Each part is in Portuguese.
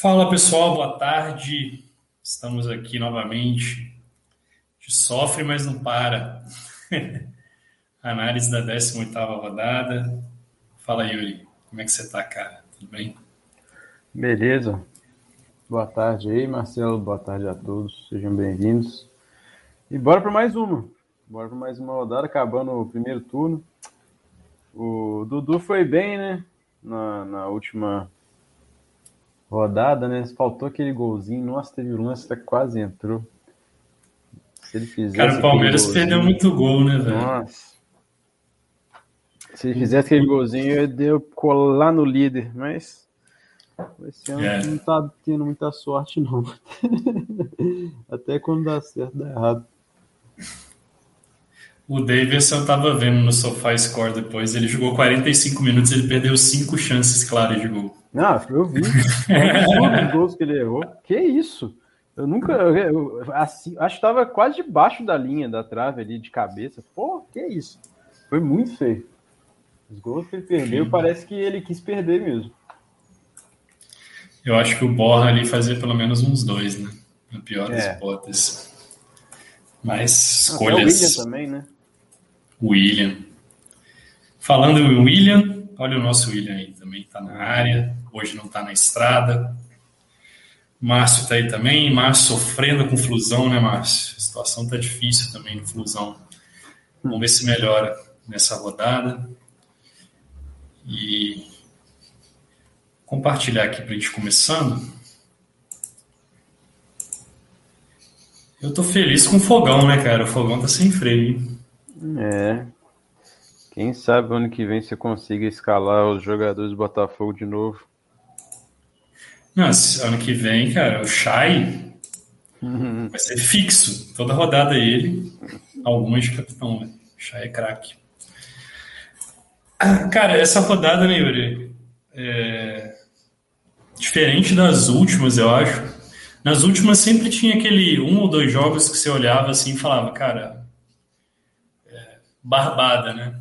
Fala pessoal, boa tarde. Estamos aqui novamente. A gente sofre, mas não para. Análise da 18ª rodada. Fala Yuri, como é que você tá, cara? Tudo bem? Beleza. Boa tarde aí, Marcelo. Boa tarde a todos. Sejam bem-vindos. E bora para mais uma. Bora para mais uma rodada, acabando o primeiro turno. O Dudu foi bem, né? Na, na última rodada, né? Faltou aquele golzinho. Nossa, teve um lance que quase entrou. Se ele fizesse. Cara, o Palmeiras perdeu muito gol, né, velho? Nossa. Se ele fizesse aquele golzinho, eu ia colar no líder, mas. Esse ano é. não tá tendo muita sorte, não. Até quando dá certo, dá errado. O Davis eu tava vendo no Sofá Score depois. Ele jogou 45 minutos, ele perdeu cinco chances claras de gol. Ah, eu vi. Todos os gols que ele errou. Que isso? Eu nunca. Eu, assim, acho que estava quase debaixo da linha da trave ali de cabeça. Pô, que isso? Foi muito feio. Os gols que ele perdeu, Sim. parece que ele quis perder mesmo. Eu acho que o Borra ali fazia pelo menos uns dois, né? Na pior das é. hipóteses. Mas escolhas. Ah, é o William também, né? William. Falando em William, olha o nosso William aí também está na área hoje não está na estrada. Márcio está aí também. Márcio sofrendo com flusão, né, Márcio? A situação está difícil também no flusão. Vamos ver se melhora nessa rodada. E compartilhar aqui para a gente começando. Eu tô feliz com o fogão, né, cara? O fogão tá sem freio. É. Quem sabe ano que vem você consiga escalar os jogadores do Botafogo de novo. Não, ano que vem, cara, o Shai uhum. vai ser fixo. Toda rodada ele, algumas de capitão, né? O Shai é craque. Ah, cara, essa rodada, né, Yuri? É... Diferente das últimas, eu acho. Nas últimas sempre tinha aquele um ou dois jogos que você olhava assim e falava, cara, é... barbada, né?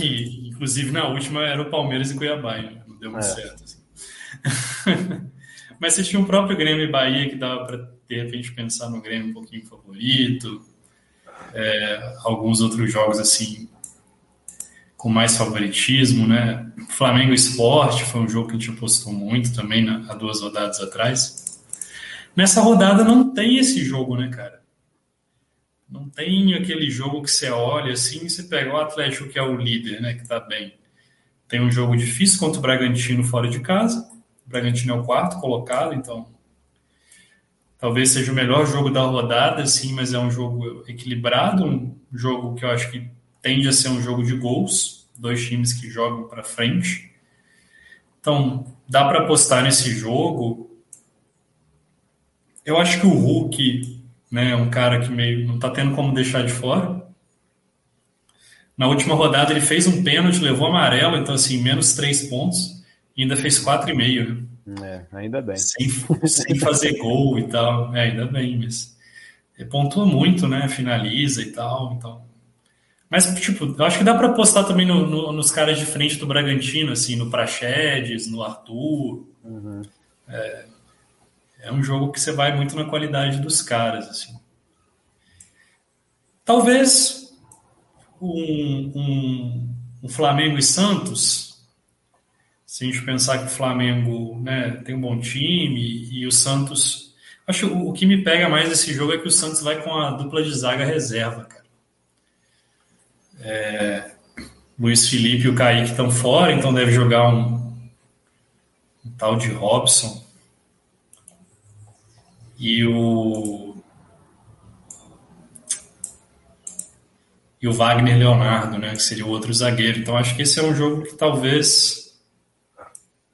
E, inclusive, na última era o Palmeiras e Cuiabá, né? não deu muito é. certo. Assim. Mas você tinha o próprio Grêmio e Bahia que dava para, de repente, pensar no Grêmio um pouquinho favorito. É, alguns outros jogos, assim, com mais favoritismo, né? Flamengo Esporte foi um jogo que a gente apostou muito também né, há duas rodadas atrás. Nessa rodada não tem esse jogo, né, cara? Não tem aquele jogo que você olha assim e você pega o Atlético que é o líder, né, que tá bem. Tem um jogo difícil contra o Bragantino fora de casa o Bragantino é o quarto colocado, então talvez seja o melhor jogo da rodada, sim, mas é um jogo equilibrado, um jogo que eu acho que tende a ser um jogo de gols, dois times que jogam para frente. Então, dá para apostar nesse jogo. Eu acho que o Hulk né, é um cara que meio não está tendo como deixar de fora. Na última rodada ele fez um pênalti, levou amarelo, então assim, menos três pontos. Ainda fez 4,5, né? É, ainda bem. Sem, sem fazer gol e tal. É, ainda bem, mas. Pontua muito, né? Finaliza e tal. Então. Mas, tipo, eu acho que dá para apostar também no, no, nos caras de frente do Bragantino, assim, no Praxedes, no Arthur. Uhum. É, é um jogo que você vai muito na qualidade dos caras, assim. Talvez um, um, um Flamengo e Santos se a gente pensar que o Flamengo né, tem um bom time e o Santos. Acho que o, que me pega mais desse jogo é que o Santos vai com a dupla de zaga reserva, cara. É, Luiz Felipe e o Kaique estão fora, então deve jogar um, um tal de Robson. E o. E o Wagner Leonardo, né? Que seria o outro zagueiro. Então acho que esse é um jogo que talvez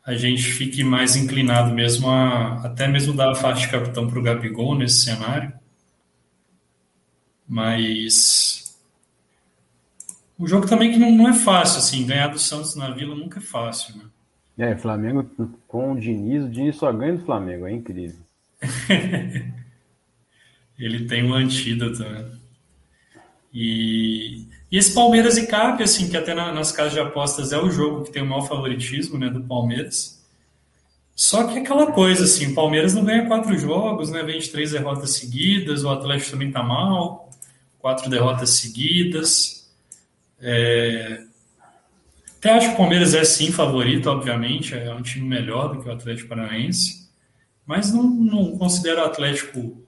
a gente fique mais inclinado mesmo a até mesmo dar a faixa de capitão para o Gabigol nesse cenário. Mas o jogo também que não, não, é fácil, assim, ganhar do Santos na Vila nunca é fácil, né? É, Flamengo com o Diniz, o Diniz só ganha do Flamengo, é incrível. Ele tem um antídoto, né? E, e esse Palmeiras e Cap, assim, que até na, nas casas de apostas é o jogo que tem o maior favoritismo né, do Palmeiras. Só que aquela coisa, assim, o Palmeiras não ganha quatro jogos, né? Vem de três derrotas seguidas, o Atlético também tá mal, quatro derrotas seguidas. É... Até acho que o Palmeiras é sim favorito, obviamente, é um time melhor do que o Atlético Paranaense, mas não, não considero o Atlético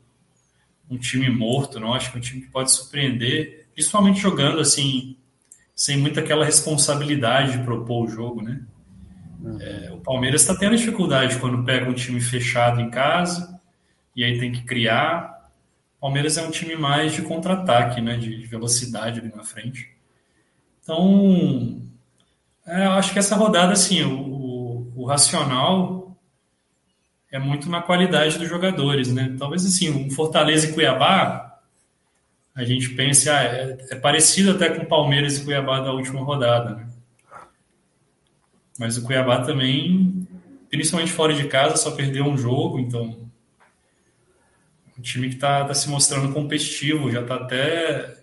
um time morto, não. Acho que é um time que pode surpreender, principalmente jogando assim, sem muita aquela responsabilidade de propor o jogo, né? É, o Palmeiras está tendo dificuldade quando pega um time fechado em casa e aí tem que criar. O Palmeiras é um time mais de contra-ataque, né? De velocidade ali na frente. Então, é, eu acho que essa rodada, assim, o, o, o racional é muito na qualidade dos jogadores, né? Talvez assim, um Fortaleza e Cuiabá, a gente pense, ah, é, é parecido até com Palmeiras e Cuiabá da última rodada, né? Mas o Cuiabá também, principalmente fora de casa, só perdeu um jogo, então um time que está tá se mostrando competitivo, já está até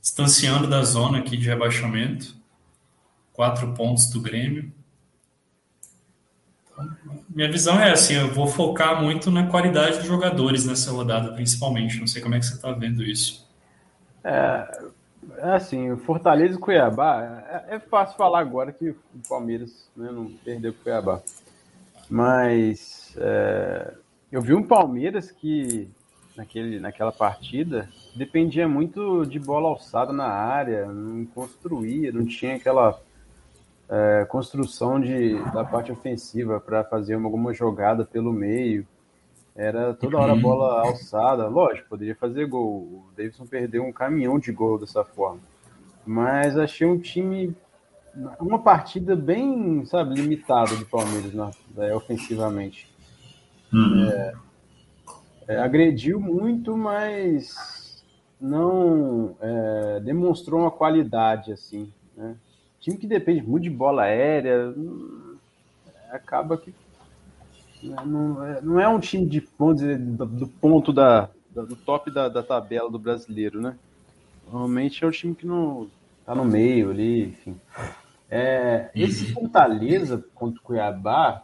distanciando da zona aqui de rebaixamento, quatro pontos do Grêmio. Minha visão é assim, eu vou focar muito na qualidade dos jogadores nessa rodada, principalmente. Não sei como é que você está vendo isso. É, é assim, Fortaleza e Cuiabá, é, é, fácil falar agora que o Palmeiras né, não perdeu o Cuiabá. Mas é, eu vi um Palmeiras que naquele, naquela partida dependia muito de bola alçada na área, não construía, não tinha aquela é, construção de, da parte ofensiva para fazer uma, alguma jogada pelo meio. Era toda hora uhum. bola alçada. Lógico, poderia fazer gol. O Davidson perdeu um caminhão de gol dessa forma. Mas achei um time. Uma partida bem, sabe, limitada de Palmeiras né, ofensivamente. Uhum. É, é, agrediu muito, mas não é, demonstrou uma qualidade assim. Né? Time que depende muito de bola aérea, hum, acaba que né, não é, não é um time de, dizer, do, do ponto da, do top da, da, tabela do brasileiro, né? Normalmente é um time que não tá no meio ali, enfim. É, esse uhum. Fortaleza contra o Cuiabá,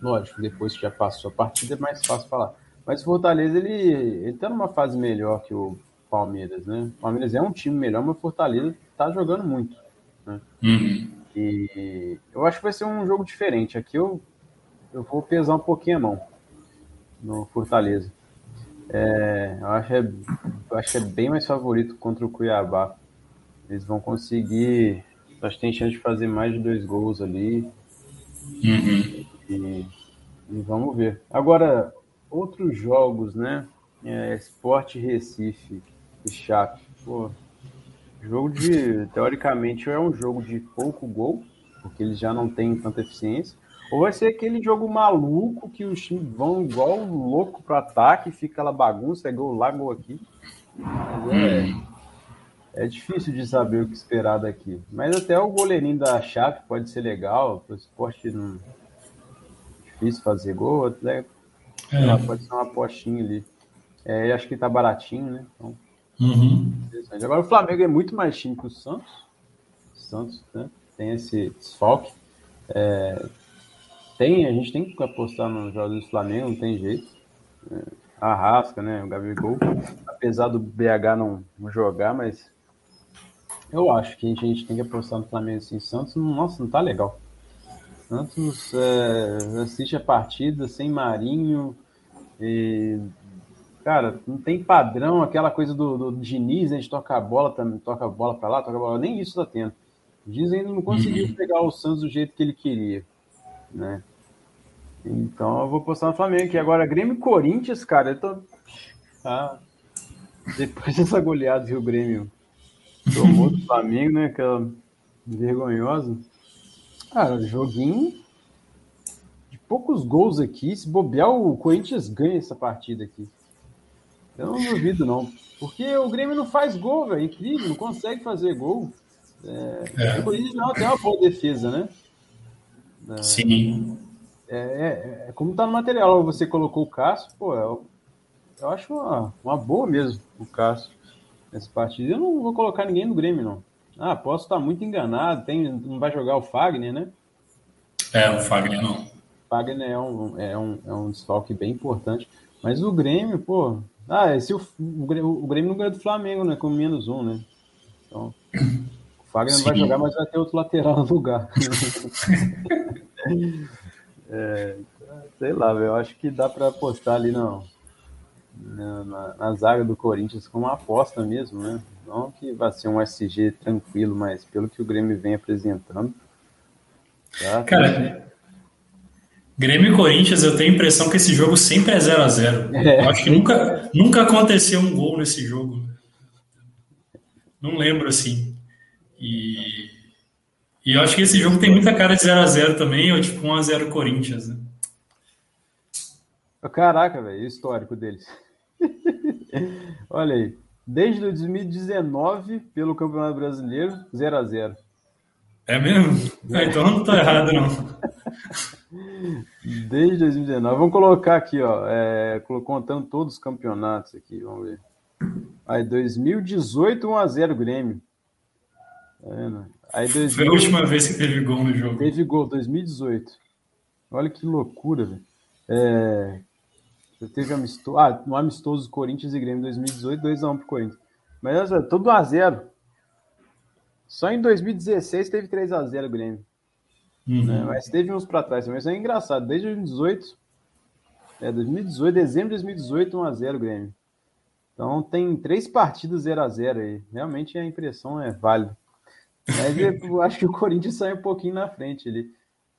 lógico, depois que já passou a partida é mais fácil falar. Mas o Fortaleza, ele, ele tá numa fase melhor que o Palmeiras, né? O Palmeiras é um time melhor, mas o Fortaleza tá jogando muito. Né? Uhum. E eu acho que vai ser um jogo diferente. Aqui eu, eu vou pesar um pouquinho a mão no Fortaleza. É, eu acho, é, eu acho que é bem mais favorito contra o Cuiabá. Eles vão conseguir. Acho que tem chance de fazer mais de dois gols ali. Uhum. E, e, vamos ver. Agora, outros jogos, né? É, Esporte Recife e Chape. Pô, Jogo de. Teoricamente, é um jogo de pouco gol, porque eles já não têm tanta eficiência. Ou vai ser aquele jogo maluco que os times vão igual louco para ataque, fica aquela bagunça, é gol lá, gol aqui. É, é, difícil de saber o que esperar daqui. Mas até o goleirinho da Chape pode ser legal, o esporte não. Difícil fazer gol, até é. pode ser uma apostinha ali. É, acho que tá baratinho, né? Então, Uhum. Agora o Flamengo é muito mais time que o Santos. O Santos né, tem esse desfalque. É, tem, a gente tem que apostar nos jogos do Flamengo, não tem jeito. É, a Rasca, né? O Gabigol. Apesar do BH não, não jogar, mas eu acho que a gente tem que apostar no Flamengo assim. Santos, nossa, não tá legal. Santos é, assiste a partida sem Marinho. E cara, não tem padrão, aquela coisa do, do Diniz, né, de tocar a bola, também, toca a bola para lá, toca a bola, nem isso tá tendo. O Diniz ainda não conseguiu uhum. pegar o Santos do jeito que ele queria, né? Então eu vou postar no Flamengo, que agora Grêmio e Corinthians, cara, eu tô... Ah, depois dessa goleada que o Grêmio tomou do Flamengo, né, aquela vergonhosa. Cara, joguinho de poucos gols aqui, se bobear o Corinthians ganha essa partida aqui. Eu não duvido, não. Porque o Grêmio não faz gol, velho. Incrível, não consegue fazer gol. É, é. O Corinthians não tem uma boa defesa, né? É, Sim. É, é, é, como tá no material, você colocou o Cássio, pô, eu, eu acho uma, uma boa mesmo o Cássio nessa partida. Eu não vou colocar ninguém no Grêmio, não. Ah, posso estar muito enganado, tem, não vai jogar o Fagner, né? É, o Fagner não. Fagner é um, é, um, é um desfalque bem importante. Mas o Grêmio, pô. Ah, esse, o, o, o Grêmio não ganhou do Flamengo, né? Com menos um, né? Então, o Fagner Sim. não vai jogar, mas vai ter outro lateral no lugar. é, sei lá, eu acho que dá para apostar ali não, na, na, na, zaga do Corinthians como uma aposta mesmo, né? Não que vai ser um SG tranquilo, mas pelo que o Grêmio vem apresentando. Tá, Cara, Grêmio e Corinthians, eu tenho a impressão que esse jogo sempre é 0 a 0 é. Eu acho que nunca, nunca aconteceu um gol nesse jogo. Não lembro assim. E, e eu acho que esse jogo tem muita cara de 0 a 0 também, ou tipo 1 a 0 Corinthians, né? Caraca, velho, histórico deles. Olha aí. Desde 2019, pelo Campeonato Brasileiro, 0 a 0 É mesmo? É. então não tô errado, não. Desde 2019. Vamos colocar aqui, ó. É, contando todos os campeonatos aqui, vamos ver. Aí, 2018, 1x0 Grêmio. Tá vendo? Aí, 2000... Foi a última vez que teve gol no jogo. Teve gol, 2018. Olha que loucura, velho. É, Teve amistoso. Ah, no amistoso Corinthians e Grêmio 2018, 2x1 pro Corinthians. Mas é tudo 1x0. Só em 2016 teve 3x0 o Grêmio. Uhum. Né? Mas teve uns pra trás também. Isso é engraçado. Desde 2018. É, 2018, dezembro de 2018, 1x0 o Grêmio. Então tem três partidas 0x0 aí. Realmente a impressão é válida. Mas eu acho que o Corinthians sai um pouquinho na frente ali.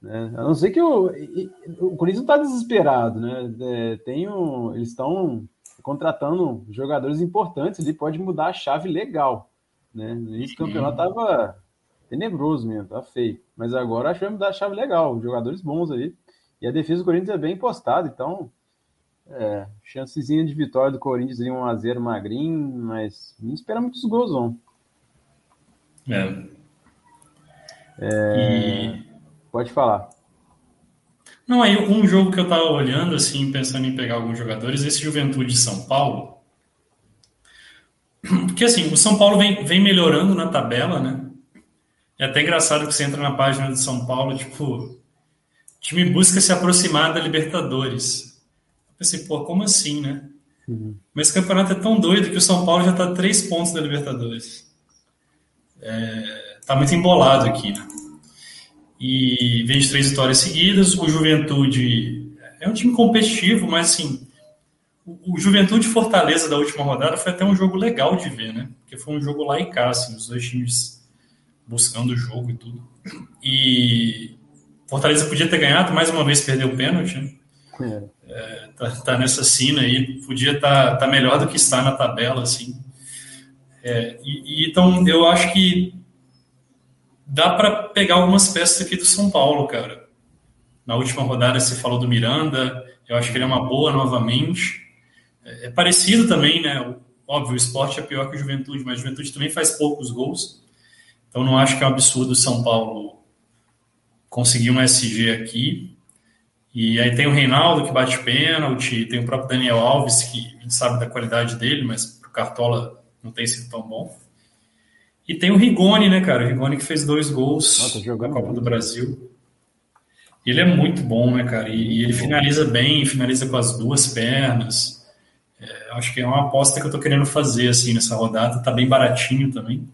Né? A não ser que o, o Corinthians não está desesperado, né? É, tem um, eles estão contratando jogadores importantes, ele pode mudar a chave legal. Né? No início do campeonato estava tenebroso mesmo, tá feio. Mas agora acho que vai mudar a chave legal, jogadores bons aí. E a defesa do Corinthians é bem postada, então é, chancezinha de vitória do Corinthians em 1x0 magrinho, mas não espera muitos gols, não. É. é... E... Pode falar. Não, aí um jogo que eu tava olhando, assim, pensando em pegar alguns jogadores, esse Juventude de São Paulo. Porque, assim, o São Paulo vem, vem melhorando na tabela, né? É até engraçado que você entra na página de São Paulo, tipo, o time busca se aproximar da Libertadores. Eu pensei, pô, como assim, né? Uhum. Mas o campeonato é tão doido que o São Paulo já tá três pontos da Libertadores. É, tá muito embolado aqui, né? e vem de três vitórias seguidas. O Juventude é um time competitivo, mas assim, o, Juventude Fortaleza da última rodada foi até um jogo legal de ver, né? Porque foi um jogo lá e cá, assim, os dois times buscando o jogo e tudo. E Fortaleza podia ter ganhado, mais uma vez perdeu o pênalti, né? É. É, tá, tá, nessa cena aí, podia estar tá, tá melhor do que está na tabela, assim. É, e, e, então, eu acho que dá para pegar algumas peças aqui do São Paulo, cara. Na última rodada você falou do Miranda, eu acho que ele é uma boa novamente. É, é parecido também, né? Óbvio, o esporte é pior que o Juventude, mas o Juventude também faz poucos gols. Então não acho que é um absurdo o São Paulo conseguir um SG aqui. E aí tem o Reinaldo que bate pênalti, tem o próprio Daniel Alves, que a gente sabe da qualidade dele, mas pro Cartola não tem sido tão bom. E tem o Rigoni, né, cara? O Rigoni que fez dois gols ah, na Copa do Brasil. Ele é muito bom, né, cara? E, e ele finaliza bem, finaliza com as duas pernas. É, acho que é uma aposta que eu tô querendo fazer, assim, nessa rodada. Tá bem baratinho também.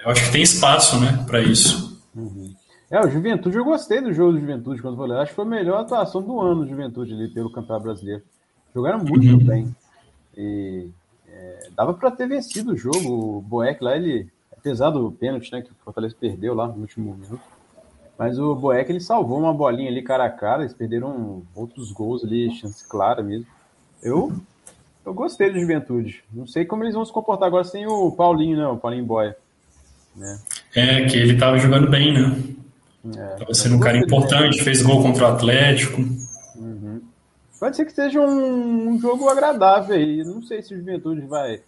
É, eu acho que tem espaço, né, para isso. Uhum. É, o Juventude, eu gostei do jogo do Juventude quando falei. Acho que foi a melhor atuação do ano do Juventude ali pelo Campeonato Brasileiro. Jogaram muito uhum. bem. E dava para ter vencido o jogo. O Boeck lá, ele, apesar do pênalti, né, que o Fortaleza perdeu lá no último minuto, mas o Boeck ele salvou uma bolinha ali cara a cara, eles perderam outros gols ali, chance clara mesmo. Eu, eu gostei do Juventude. Não sei como eles vão se comportar agora sem o Paulinho, né, o Paulinho Boia. Né? É, que ele tava jogando bem, né? É, tava sendo um cara importante, fez gol contra o Atlético. Uhum. Pode ser que seja um, jogo agradável aí. Não sei se o Juventude vai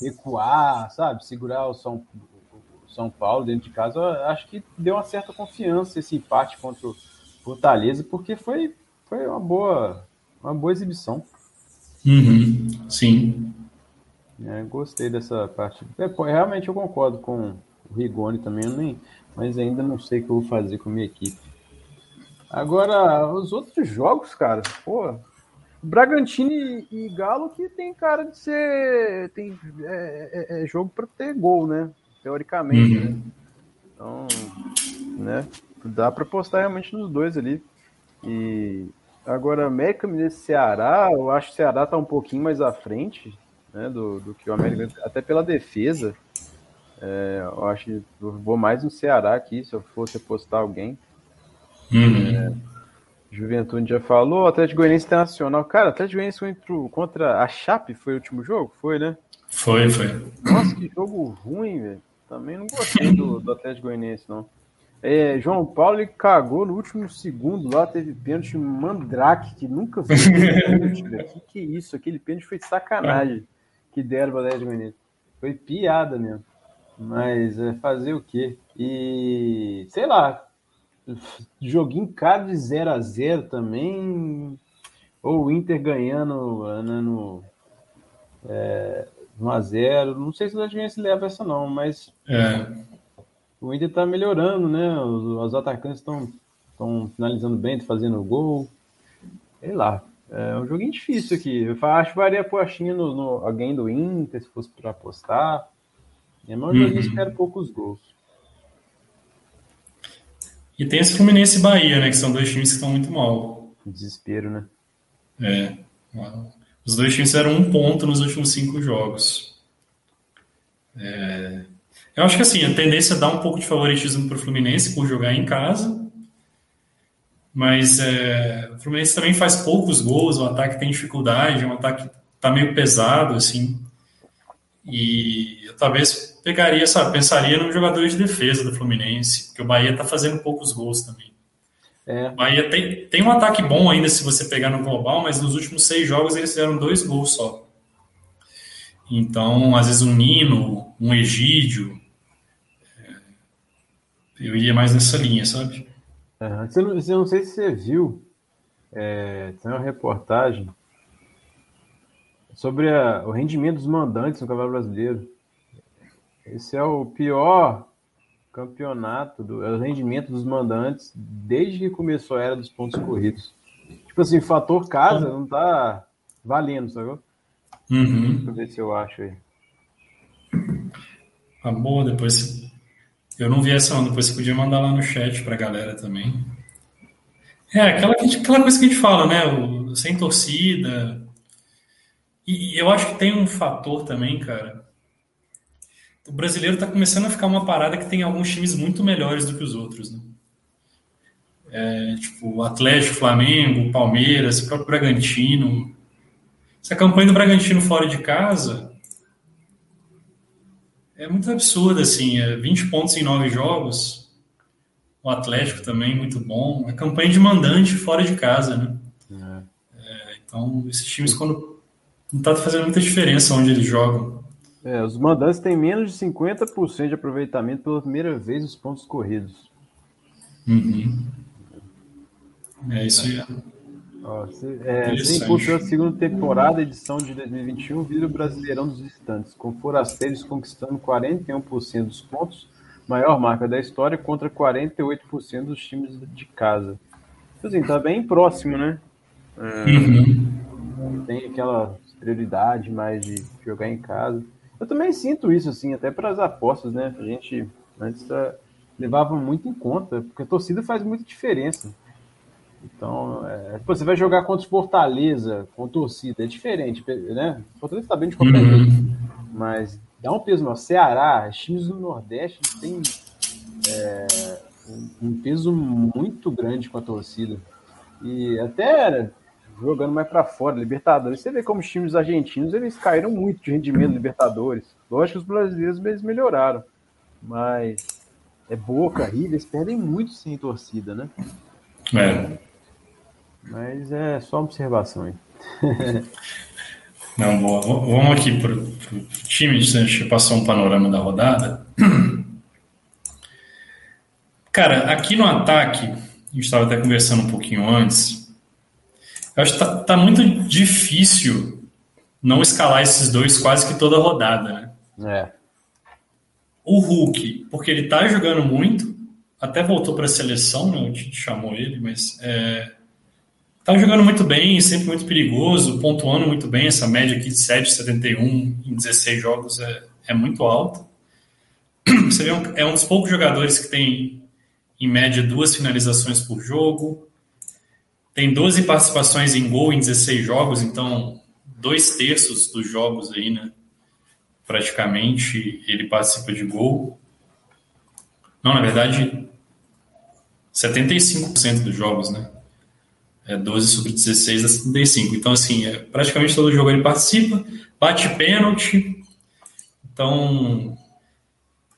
recuar, sabe? Segurar o São, o São Paulo dentro de casa. Acho que deu uma certa confiança esse empate contra o Fortaleza, porque foi, foi uma, boa, uma boa exibição. Uhum, sim. É, gostei dessa parte. É, realmente eu concordo com o Rigoni também, nem, mas ainda não sei o que eu vou fazer com a minha equipe. Agora, os outros jogos, cara, pô, Bragantino e, Galo que tem cara de ser. Tem, é, é, é jogo para ter gol, né? Teoricamente, uhum. né? Então, né? Dá para postar realmente nos dois ali. E agora, América Mineiro e Ceará, eu acho que o Ceará tá um pouquinho mais à frente né, do, do que o América, até pela defesa. É, eu acho que eu vou mais no Ceará aqui, se eu fosse apostar alguém. Uhum. É, Juventude já falou, Atlético Goianiense Internacional. Cara, Atlético Goianiense contra, contra a Chape foi o último jogo? Foi, né? Foi, foi. Nossa, que jogo ruim, velho. Também não gostei do, do Atlético Goianiense, não. É, João Paulo ele cagou no último segundo lá, teve pênalti Mandrake, que nunca foi pênalti, Que que é isso? Aquele pênalti foi sacanagem que deram para o Atlético Goianiense. Foi piada mesmo. Mas é, fazer o quê? E sei lá, joguinho cara de 0 a 0 também. Ou o Inter ganhando né, no é, 1 a 0 Não sei se o Atlético leva essa não, mas é. o Inter tá melhorando, né? Os, os atacantes estão finalizando bem, fazendo gol. Sei lá. É um joguinho difícil aqui. Eu acho que varia a poachinha no, no alguém do Inter, se fosse para apostar. É um joguinho uhum. espera poucos gols. E tem esse Fluminense e Bahia, né? Que são dois times que estão muito mal. Desespero, né? É. Os dois times fizeram um ponto nos últimos cinco jogos. É... Eu acho que assim, a tendência é dar um pouco de favoritismo para o Fluminense por jogar em casa. Mas é... o Fluminense também faz poucos gols, o ataque tem dificuldade, o ataque tá meio pesado, assim. E eu talvez pegaria, sabe, pensaria no jogador de defesa do Fluminense, porque o Bahia está fazendo poucos gols também. É. O Bahia tem, tem um ataque bom ainda se você pegar no global, mas nos últimos seis jogos eles fizeram dois gols só. Então, às vezes um Nino, um Egídio, é, eu iria mais nessa linha, sabe? Uhum. Você não, você não sei se você viu, é, tem uma reportagem sobre a, o rendimento dos mandantes no Campeonato Brasileiro. Esse é o pior campeonato, do, é o rendimento dos mandantes desde que começou a era dos pontos corridos. Tipo assim, fator casa não tá valendo, sabe? Uhum. Deixa eu ver se eu acho aí. Tá boa, depois. Eu não vi essa não, depois você podia mandar lá no chat pra galera também. É, aquela, aquela coisa que a gente fala, né? O, sem torcida, e, eu acho que tem um fator também, cara. O brasileiro está começando a ficar uma parada que tem alguns times muito melhores do que os outros, né? É, tipo, Atlético, Flamengo, Palmeiras, próprio Bragantino. Essa campanha do Bragantino fora de casa é muito absurda, assim. É 20 pontos em 9 jogos. O Atlético também, muito bom. A campanha de mandante fora de casa, né? É. É, então, esses times, quando não está fazendo muita diferença onde eles jogam. É, os mandantes têm menos de 50% de aproveitamento pela primeira vez nos pontos corridos. Uhum. É isso aí. Ó, se, é, sem a segunda temporada, edição de 2021, vira o Brasileirão dos Distantes, com Forasteiros conquistando 41% dos pontos, maior marca da história, contra 48% dos times de casa. Assim, tá bem próximo, né? É, uhum. Tem aquela prioridade mais de jogar em casa. Eu também sinto isso, assim, até para as apostas, né? A gente antes uh, levava muito em conta, porque a torcida faz muita diferença. Então, é, você vai jogar contra o Fortaleza, com torcida, é diferente, né? Fortaleza está bem de qualquer uhum. jeito, mas dá um peso, não. Ceará, times do Nordeste têm é, um, um peso muito grande com a torcida. E até jogando mais para fora, Libertadores. Você vê como os times argentinos eles caíram muito de rendimento Libertadores. Lógico que os brasileiros eles melhoraram, mas é Boca, River, eles perdem muito sem torcida, né? É. Mas é só uma observação aí. Não, boa. Vamos aqui para o time, deixa eu passar um panorama da rodada. Cara, aqui no ataque, a gente estava até conversando um pouquinho antes, eu acho que tá, tá, muito difícil não escalar esses dois quase que toda rodada, né? É. O Hulk, porque ele tá jogando muito, até voltou para a seleção, né? O Tite chamou ele, mas é, tá jogando muito bem, sempre muito perigoso, pontuando muito bem. Essa média aqui de 7,71 em 16 jogos é, é muito alta. Você vê, é um dos poucos jogadores que tem, em média, duas finalizações por jogo. Tem 12 participações em gol em 16 jogos, então dois terços dos jogos aí, né? Praticamente ele participa de gol. Não, na verdade, 75% dos jogos, né? É 12 sobre 16 a 75. Então, assim, é, praticamente todo jogo ele participa, bate pênalti. Então,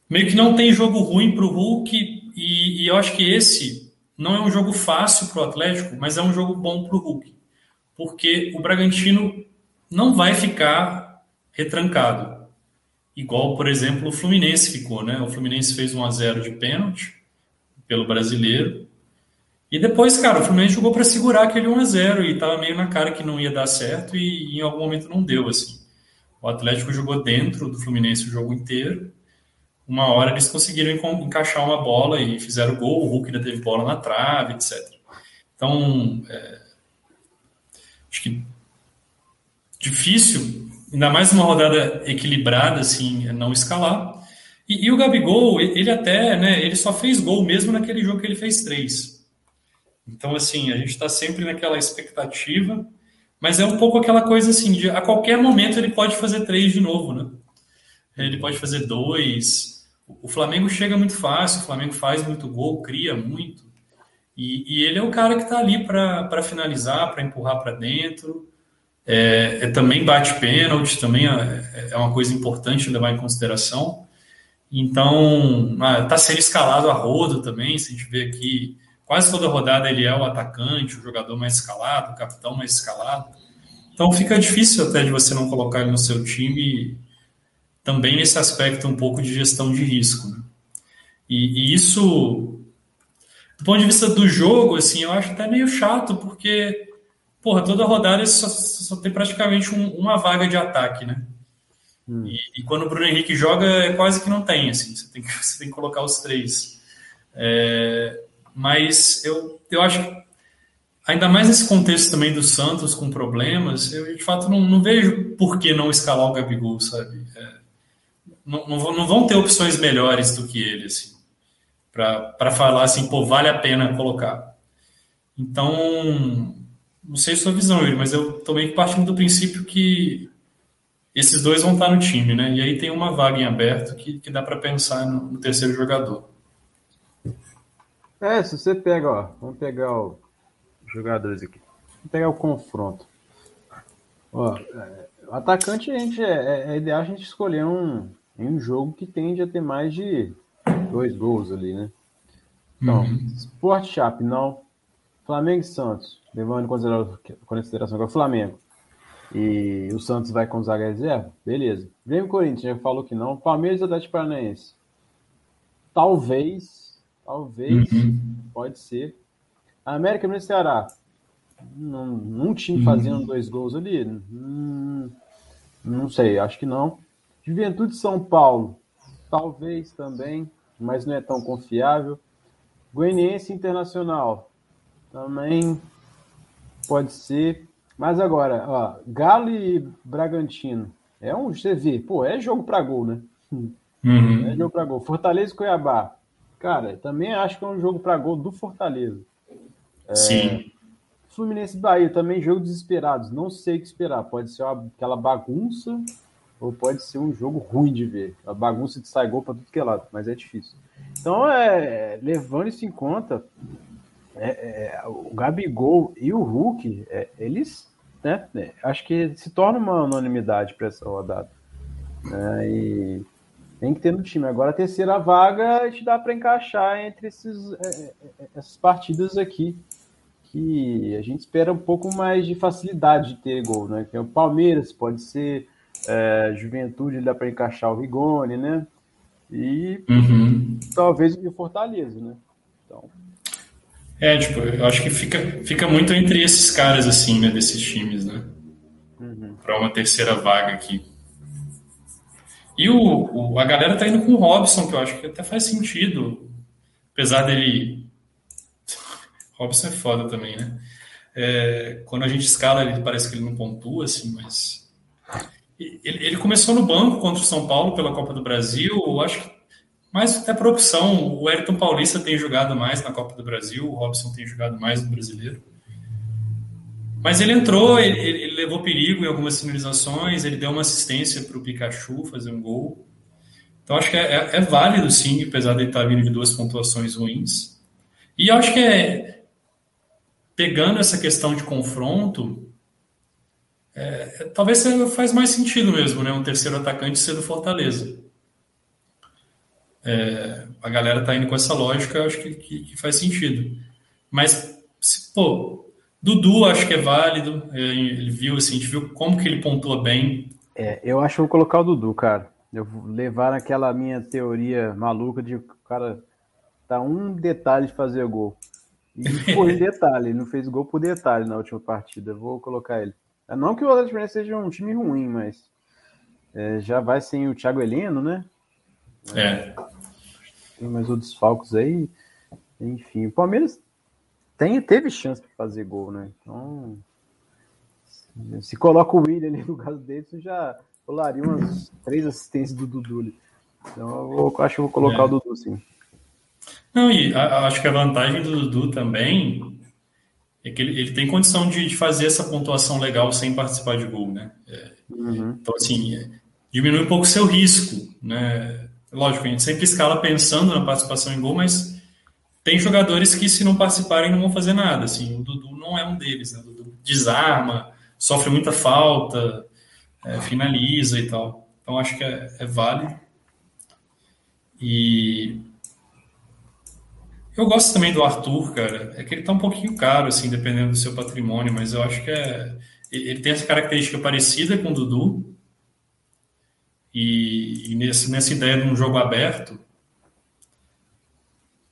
meio que não tem jogo ruim para o Hulk. E, e, eu acho que esse não é um jogo fácil para o Atlético, mas é um jogo bom para o Hulk. Porque o Bragantino não vai ficar retrancado. Igual, por exemplo, o Fluminense ficou, né? O Fluminense fez 1 a 0 de pênalti pelo brasileiro. E depois, cara, o Fluminense jogou para segurar aquele 1 a 0 e tava meio na cara que não ia dar certo e, em algum momento não deu assim. O Atlético jogou dentro do Fluminense o jogo inteiro. Uma hora eles conseguiram encaixar uma bola e fizeram gol, o Hulk ainda teve bola na trave, etc. Então, é, acho que difícil, ainda mais uma rodada equilibrada, assim, não escalar. E, e, o Gabigol, ele até, né, ele só fez gol mesmo naquele jogo que ele fez três. Então, assim, a gente está sempre naquela expectativa, mas é um pouco aquela coisa assim, de a qualquer momento ele pode fazer três de novo, né? Ele pode fazer dois. O Flamengo chega muito fácil, o Flamengo faz muito gol, cria muito. E, e ele é o cara que está ali para finalizar, para empurrar para dentro. É, é, também bate pênalti, também é, é uma coisa importante levar em consideração. Então, está sendo escalado a rodo também. Se a gente vê aqui, quase toda rodada ele é o atacante, o jogador mais escalado, o capitão mais escalado. Então fica difícil até de você não colocar ele no seu time também nesse aspecto um pouco de gestão de risco. Né? E, e, isso, do ponto de vista do jogo, assim, eu acho até meio chato, porque, porra, toda rodada só, só tem praticamente um, uma vaga de ataque, né? Hum. E, e, quando o Bruno Henrique joga, é quase que não tem, assim, você tem que, você tem que colocar os três. É, mas eu, eu acho que, ainda mais nesse contexto também do Santos com problemas, eu de fato não, não vejo por que não escalar o Gabigol, sabe? Não, não, não, vão ter opções melhores do que ele, assim, para falar assim, pô, vale a pena colocar. Então, não sei sua visão, Yuri, mas eu tô meio que partindo do princípio que esses dois vão estar no time, né? E aí tem uma vaga em aberto que, que dá para pensar no, no, terceiro jogador. É, se você pega, ó, vamos pegar os jogadores aqui. Vamos pegar o confronto. Ó, é, o atacante a gente é, é, é, ideal a gente escolher um em um jogo que tende a ter mais de dois gols ali, né? Então, uhum. Sport Chap, não. Flamengo e Santos, levando em consideração agora o Flamengo e o Santos vai com zaga reserva, beleza. Grêmio Corinthians já falou que não. Palmeiras e Atlético Paranaense. Talvez, talvez, uhum. pode ser. América no Ceará. Num, um time uhum. fazendo dois gols ali? Hum, não sei, acho que não. Juventude São Paulo, talvez também, mas não é tão confiável. Goianiense Internacional, também pode ser. Mas agora, ó, Galo e Bragantino. É um, você vê, pô, é jogo para gol, né? Uhum. É jogo para gol. Fortaleza e Cuiabá. Cara, também acho que é um jogo para gol do Fortaleza. É, Sim. Fluminense e Bahia também jogo desesperados. Não sei o que esperar. Pode ser uma, aquela bagunça ou pode ser um jogo ruim de ver. A bagunça de sai gol para tudo que é lado, mas é difícil. Então, é, levando isso em conta, é, é, o Gabigol e o Hulk, é, eles né? É, acho que se torna uma unanimidade para essa rodada. Né? E tem que ter no time. Agora a terceira vaga a gente dá para encaixar entre esses, é, é, essas partidas aqui que a gente espera um pouco mais de facilidade de ter gol, né? Que é o Palmeiras, pode ser é, Juventude, dá para encaixar o Rigoni, né? E uhum. talvez o Fortaleza, né? Então, é, tipo, eu acho que fica, fica muito entre esses caras, assim, né, desses times, né? Uhum. Para uma terceira vaga aqui. E o, o, a galera tá indo com o Robson, que eu acho que até faz sentido. apesar dele. Robson é foda também, né? É, quando a gente escala, ele parece que ele não pontua, assim, mas. Ele, ele começou no banco contra o São Paulo pela Copa do Brasil, acho que mais até por opção. O Ayrton Paulista tem jogado mais na Copa do Brasil, o Robson tem jogado mais no brasileiro. Mas ele entrou, ele, ele levou perigo em algumas finalizações, ele deu uma assistência para o Pikachu fazer um gol. Então acho que é, é, é, válido sim, apesar de ele estar vindo de duas pontuações ruins. E acho que é pegando essa questão de confronto, é, talvez faz mais sentido mesmo, né? Um terceiro atacante ser do Fortaleza. É, a galera tá indo com essa lógica, eu acho que, que, que faz sentido. Mas, se, pô, Dudu acho que é válido. É, ele viu assim, a gente viu como que ele pontua bem. É, eu acho que vou colocar o Dudu, cara. Eu vou levar aquela minha teoria maluca de o cara tá um detalhe de fazer gol. E foi detalhe, ele não fez gol por detalhe na última partida. Eu vou colocar ele. É, não que o Atlético seja um time ruim, mas é, já vai sem o Thiago Heleno, né? É. Tem mais outros falcos aí. Enfim, o Palmeiras tem, teve chance para fazer gol, né? Então, se coloca o William ali no caso dele, já rolaria umas três assistências do Dudu. Então, eu vou, acho que eu vou colocar é. o Dudu, sim. Não, e a, acho que a vantagem do Dudu também é que ele, ele tem condição de, de, fazer essa pontuação legal sem participar de gol, né? É, uhum. Então, assim, é, diminui um pouco o seu risco, né? Lógico, a gente sempre escala pensando na participação em gol, mas tem jogadores que, se não participarem, não vão fazer nada. Assim, o Dudu não é um deles. Né? O Dudu desarma, sofre muita falta, é, finaliza e tal. Então, acho que é, é válido. E eu gosto também do Arthur, cara. É que ele tá um pouquinho caro, assim, dependendo do seu patrimônio, mas eu acho que é. Ele tem essa característica parecida com o Dudu. E, e nesse, nessa ideia de um jogo aberto,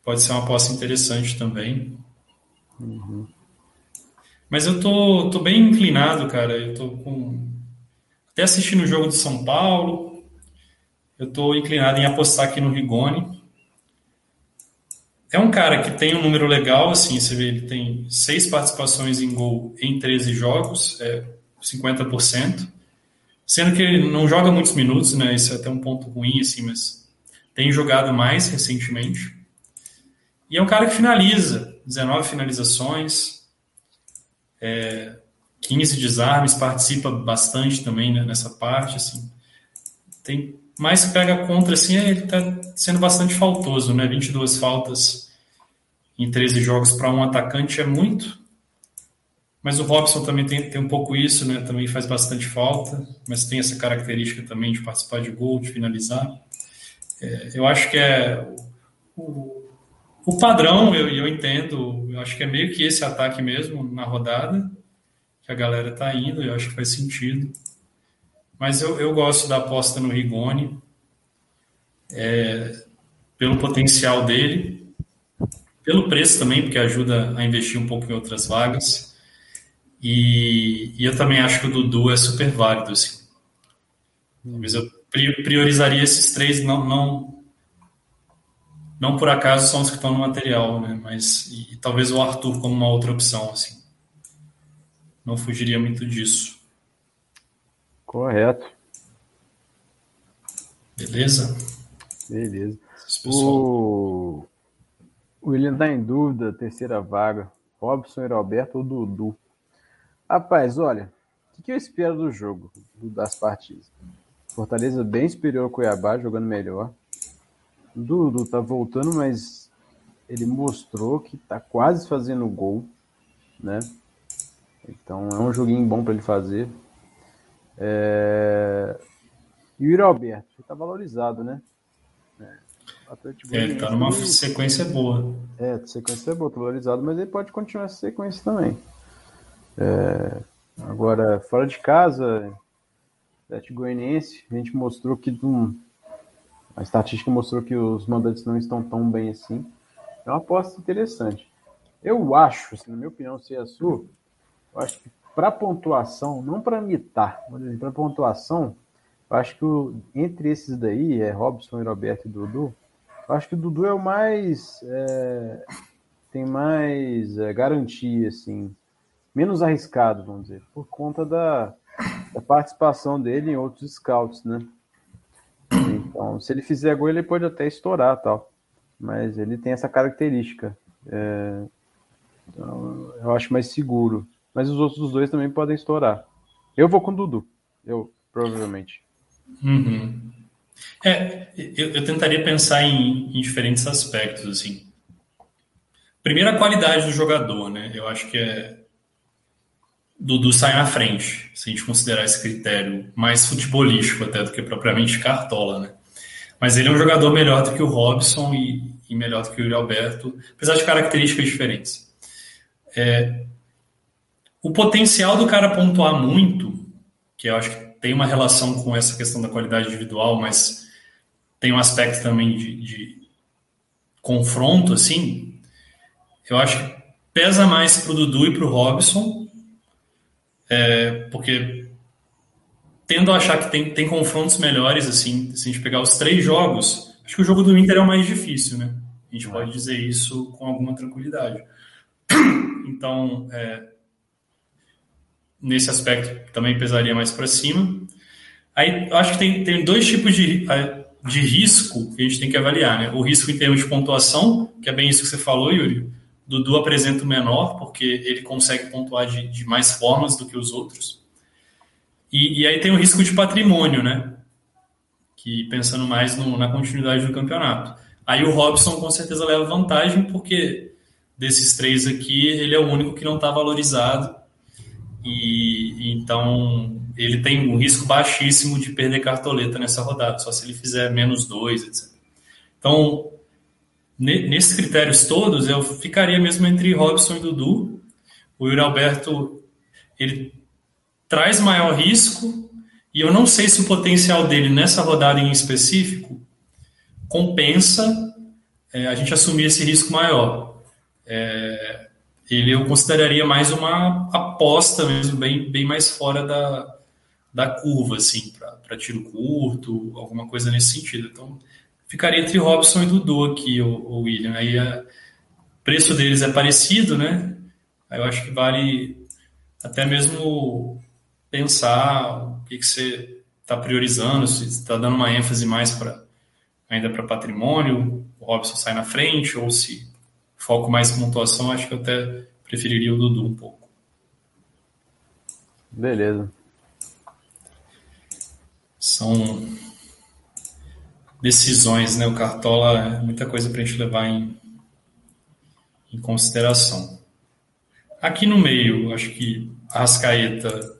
pode ser uma aposta interessante também. Uhum. Mas eu tô, tô bem inclinado, cara. Eu tô com. Até assistindo o jogo de São Paulo. Eu tô inclinado em apostar aqui no Rigoni. É um cara que tem um número legal, assim, você vê, ele tem seis participações em gol em 13 jogos, é 50%. Sendo que ele não joga muitos minutos, né? Isso é até um ponto ruim, assim, mas tem jogado mais recentemente. E é um cara que finaliza, 19 finalizações, é, 15 desarmes, participa bastante também né, nessa parte, assim. Tem que pega contra, assim, é, ele está sendo bastante faltoso, né? 22 faltas em 13 jogos para um atacante é muito. Mas o Robson também tem, tem um pouco isso, né? Também faz bastante falta, mas tem essa característica também de participar de gol, de finalizar. É, eu acho que é o, o padrão, eu, eu entendo, eu acho que é meio que esse ataque mesmo na rodada, que a galera tá indo, eu acho que faz sentido. Mas eu, eu gosto da aposta no Rigoni, é, pelo potencial dele, pelo preço também, porque ajuda a investir um pouco em outras vagas. E, e eu também acho que o Dudu é super válido. Assim. Talvez eu priorizaria esses três, não, não não por acaso são os que estão no material, né? Mas e, e talvez o Arthur como uma outra opção, assim. Não fugiria muito disso. Correto. Beleza? Beleza. O... o William está em dúvida, terceira vaga. Robson, Roberto ou Dudu? Rapaz, olha, o que, que eu espero do jogo, das partidas? Fortaleza bem superior ao Cuiabá, jogando melhor. Dudu tá voltando, mas ele mostrou que tá quase fazendo gol, né? Então é um joguinho bom para ele fazer. É... E o Yuri Alberto, tá valorizado, né? É, é ele tá numa sequência boa. É, sequência boa, tá valorizado, mas ele pode continuar essa sequência também. É... Agora, fora de casa, Atlético Goianiense, a gente mostrou que não a estatística mostrou que os mandantes não estão tão bem assim. É uma aposta interessante. Eu acho, assim, na minha opinião, se é a sua, eu acho que para pontuação, não para mitar, mas para pontuação, eu acho que o, entre esses daí, é Robson, Roberto e Dudu, Eu acho que o Dudu é o mais. É, tem mais é, garantia, assim. Menos arriscado, vamos dizer, por conta da, da participação dele em outros scouts, né? Então, se ele fizer gol, ele pode até estourar tal. Mas ele tem essa característica. É, então, eu acho mais seguro. Mas os outros dois também podem estourar. Eu vou com o Dudu. Eu, provavelmente. Uhum. É, eu, eu, tentaria pensar em, em, diferentes aspectos, assim. Primeiro, a qualidade do jogador, né? Eu acho que é. Dudu sai na frente, se a gente considerar esse critério mais futebolístico até do que propriamente cartola, né? Mas ele é um jogador melhor do que o Robson e, e melhor do que o Yuri Alberto, apesar de características diferentes. É, o potencial do cara pontuar muito, que eu acho que tem uma relação com essa questão da qualidade individual, mas tem um aspecto também de, de confronto, assim, eu acho que pesa mais para o Dudu e para o Robson, é, porque tendo a achar que tem, tem confrontos melhores, assim, se a gente pegar os três jogos, acho que o jogo do Inter é o mais difícil, né? A gente pode dizer isso com alguma tranquilidade. Então, é, nesse aspecto também pesaria mais para cima. Aí, acho que tem, tem dois tipos de, de risco que a gente tem que avaliar, né? O risco em termos de pontuação, que é bem isso que você falou, Yuri. Dudu apresenta o menor, porque ele consegue pontuar de, de mais formas do que os outros. E, e, aí tem o risco de patrimônio, né? Que pensando mais no, na continuidade do campeonato. Aí o Robson com certeza leva vantagem, porque desses três aqui, ele é o único que não está valorizado e então ele tem um risco baixíssimo de perder cartoleta nessa rodada, só se ele fizer menos dois, etc. Então, nesses critérios todos, eu ficaria mesmo entre Robson e Dudu. O Yuri Alberto ele traz maior risco e eu não sei se o potencial dele nessa rodada em específico compensa é, a gente assumir esse risco maior. É, ele eu consideraria mais uma aposta mesmo, bem, bem mais fora da, da curva, assim, para tiro curto, alguma coisa nesse sentido. Então, ficaria entre Robson e Dudu aqui, o, William. Aí o preço deles é parecido, né? Aí eu acho que vale até mesmo pensar o que, que você está priorizando, se está dando uma ênfase mais para ainda para patrimônio, o Robson sai na frente, ou se foco mais em pontuação, acho que eu até preferiria o Dudu um pouco. Beleza. São decisões, né? O Cartola é muita coisa para a gente levar em, em consideração. Aqui no meio, acho que a Rascaeta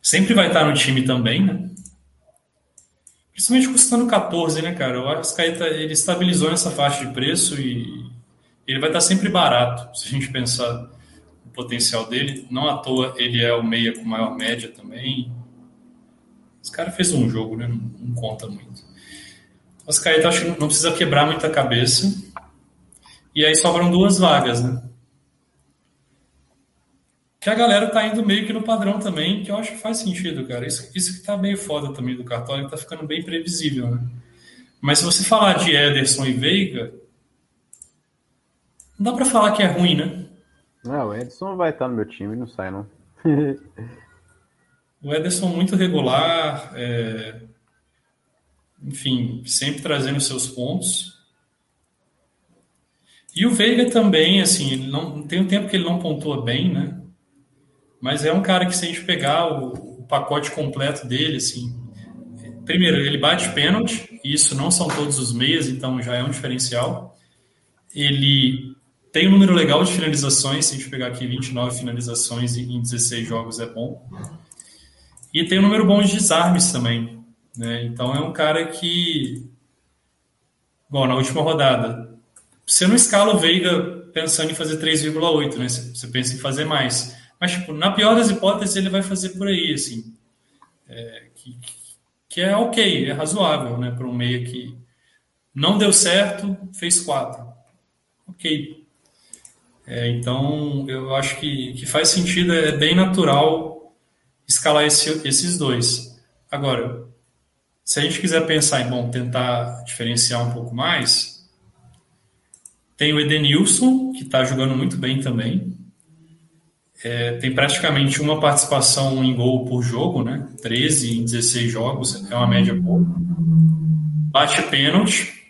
sempre vai estar no time também, né? Principalmente custando 14, né, cara? O Arrascaeta, ele estabilizou nessa faixa de preço e ele vai estar sempre barato, se a gente pensar no potencial dele. Não à toa ele é o meia com maior média também. Esse cara fez um jogo, né? Não, não conta muito. Os Caeta acho que não precisa quebrar muita cabeça. E aí sobram duas vagas, né? Que a galera tá indo meio que no padrão também, que eu acho que faz sentido, cara. Isso, isso que tá meio foda também do cartório, tá ficando bem previsível, né? Mas se você falar de Ederson e Veiga, não dá pra falar que é ruim, né? Não, o Ederson vai estar no meu time, não sai, não. o Ederson muito regular, é... enfim, sempre trazendo seus pontos. E o Veiga também, assim, ele não tem um tempo que ele não pontua bem, né? Mas é um cara que se a gente pegar o, o pacote completo dele, assim, primeiro ele bate pênalti, e isso não são todos os meias, então já é um diferencial. Ele tem um número legal de finalizações, se a gente pegar aqui 29 finalizações em 16 jogos é bom. E tem um número bom de desarmes também. Né? Então é um cara que. Bom, na última rodada, você não escala o Veiga pensando em fazer 3,8, né? Você pensa em fazer mais. Mas, tipo, na pior das hipóteses, ele vai fazer por aí, assim. É, que, que é ok, é razoável, né? Para um meia que não deu certo, fez 4. Ok. É, então, eu acho que, que faz sentido, é bem natural escalar esse, esses dois. Agora, se a gente quiser pensar em, bom, tentar diferenciar um pouco mais, tem o Edenilson, que está jogando muito bem também. É, tem praticamente uma participação em gol por jogo, né? 13 em 16 jogos, é uma média boa. Bate pênalti.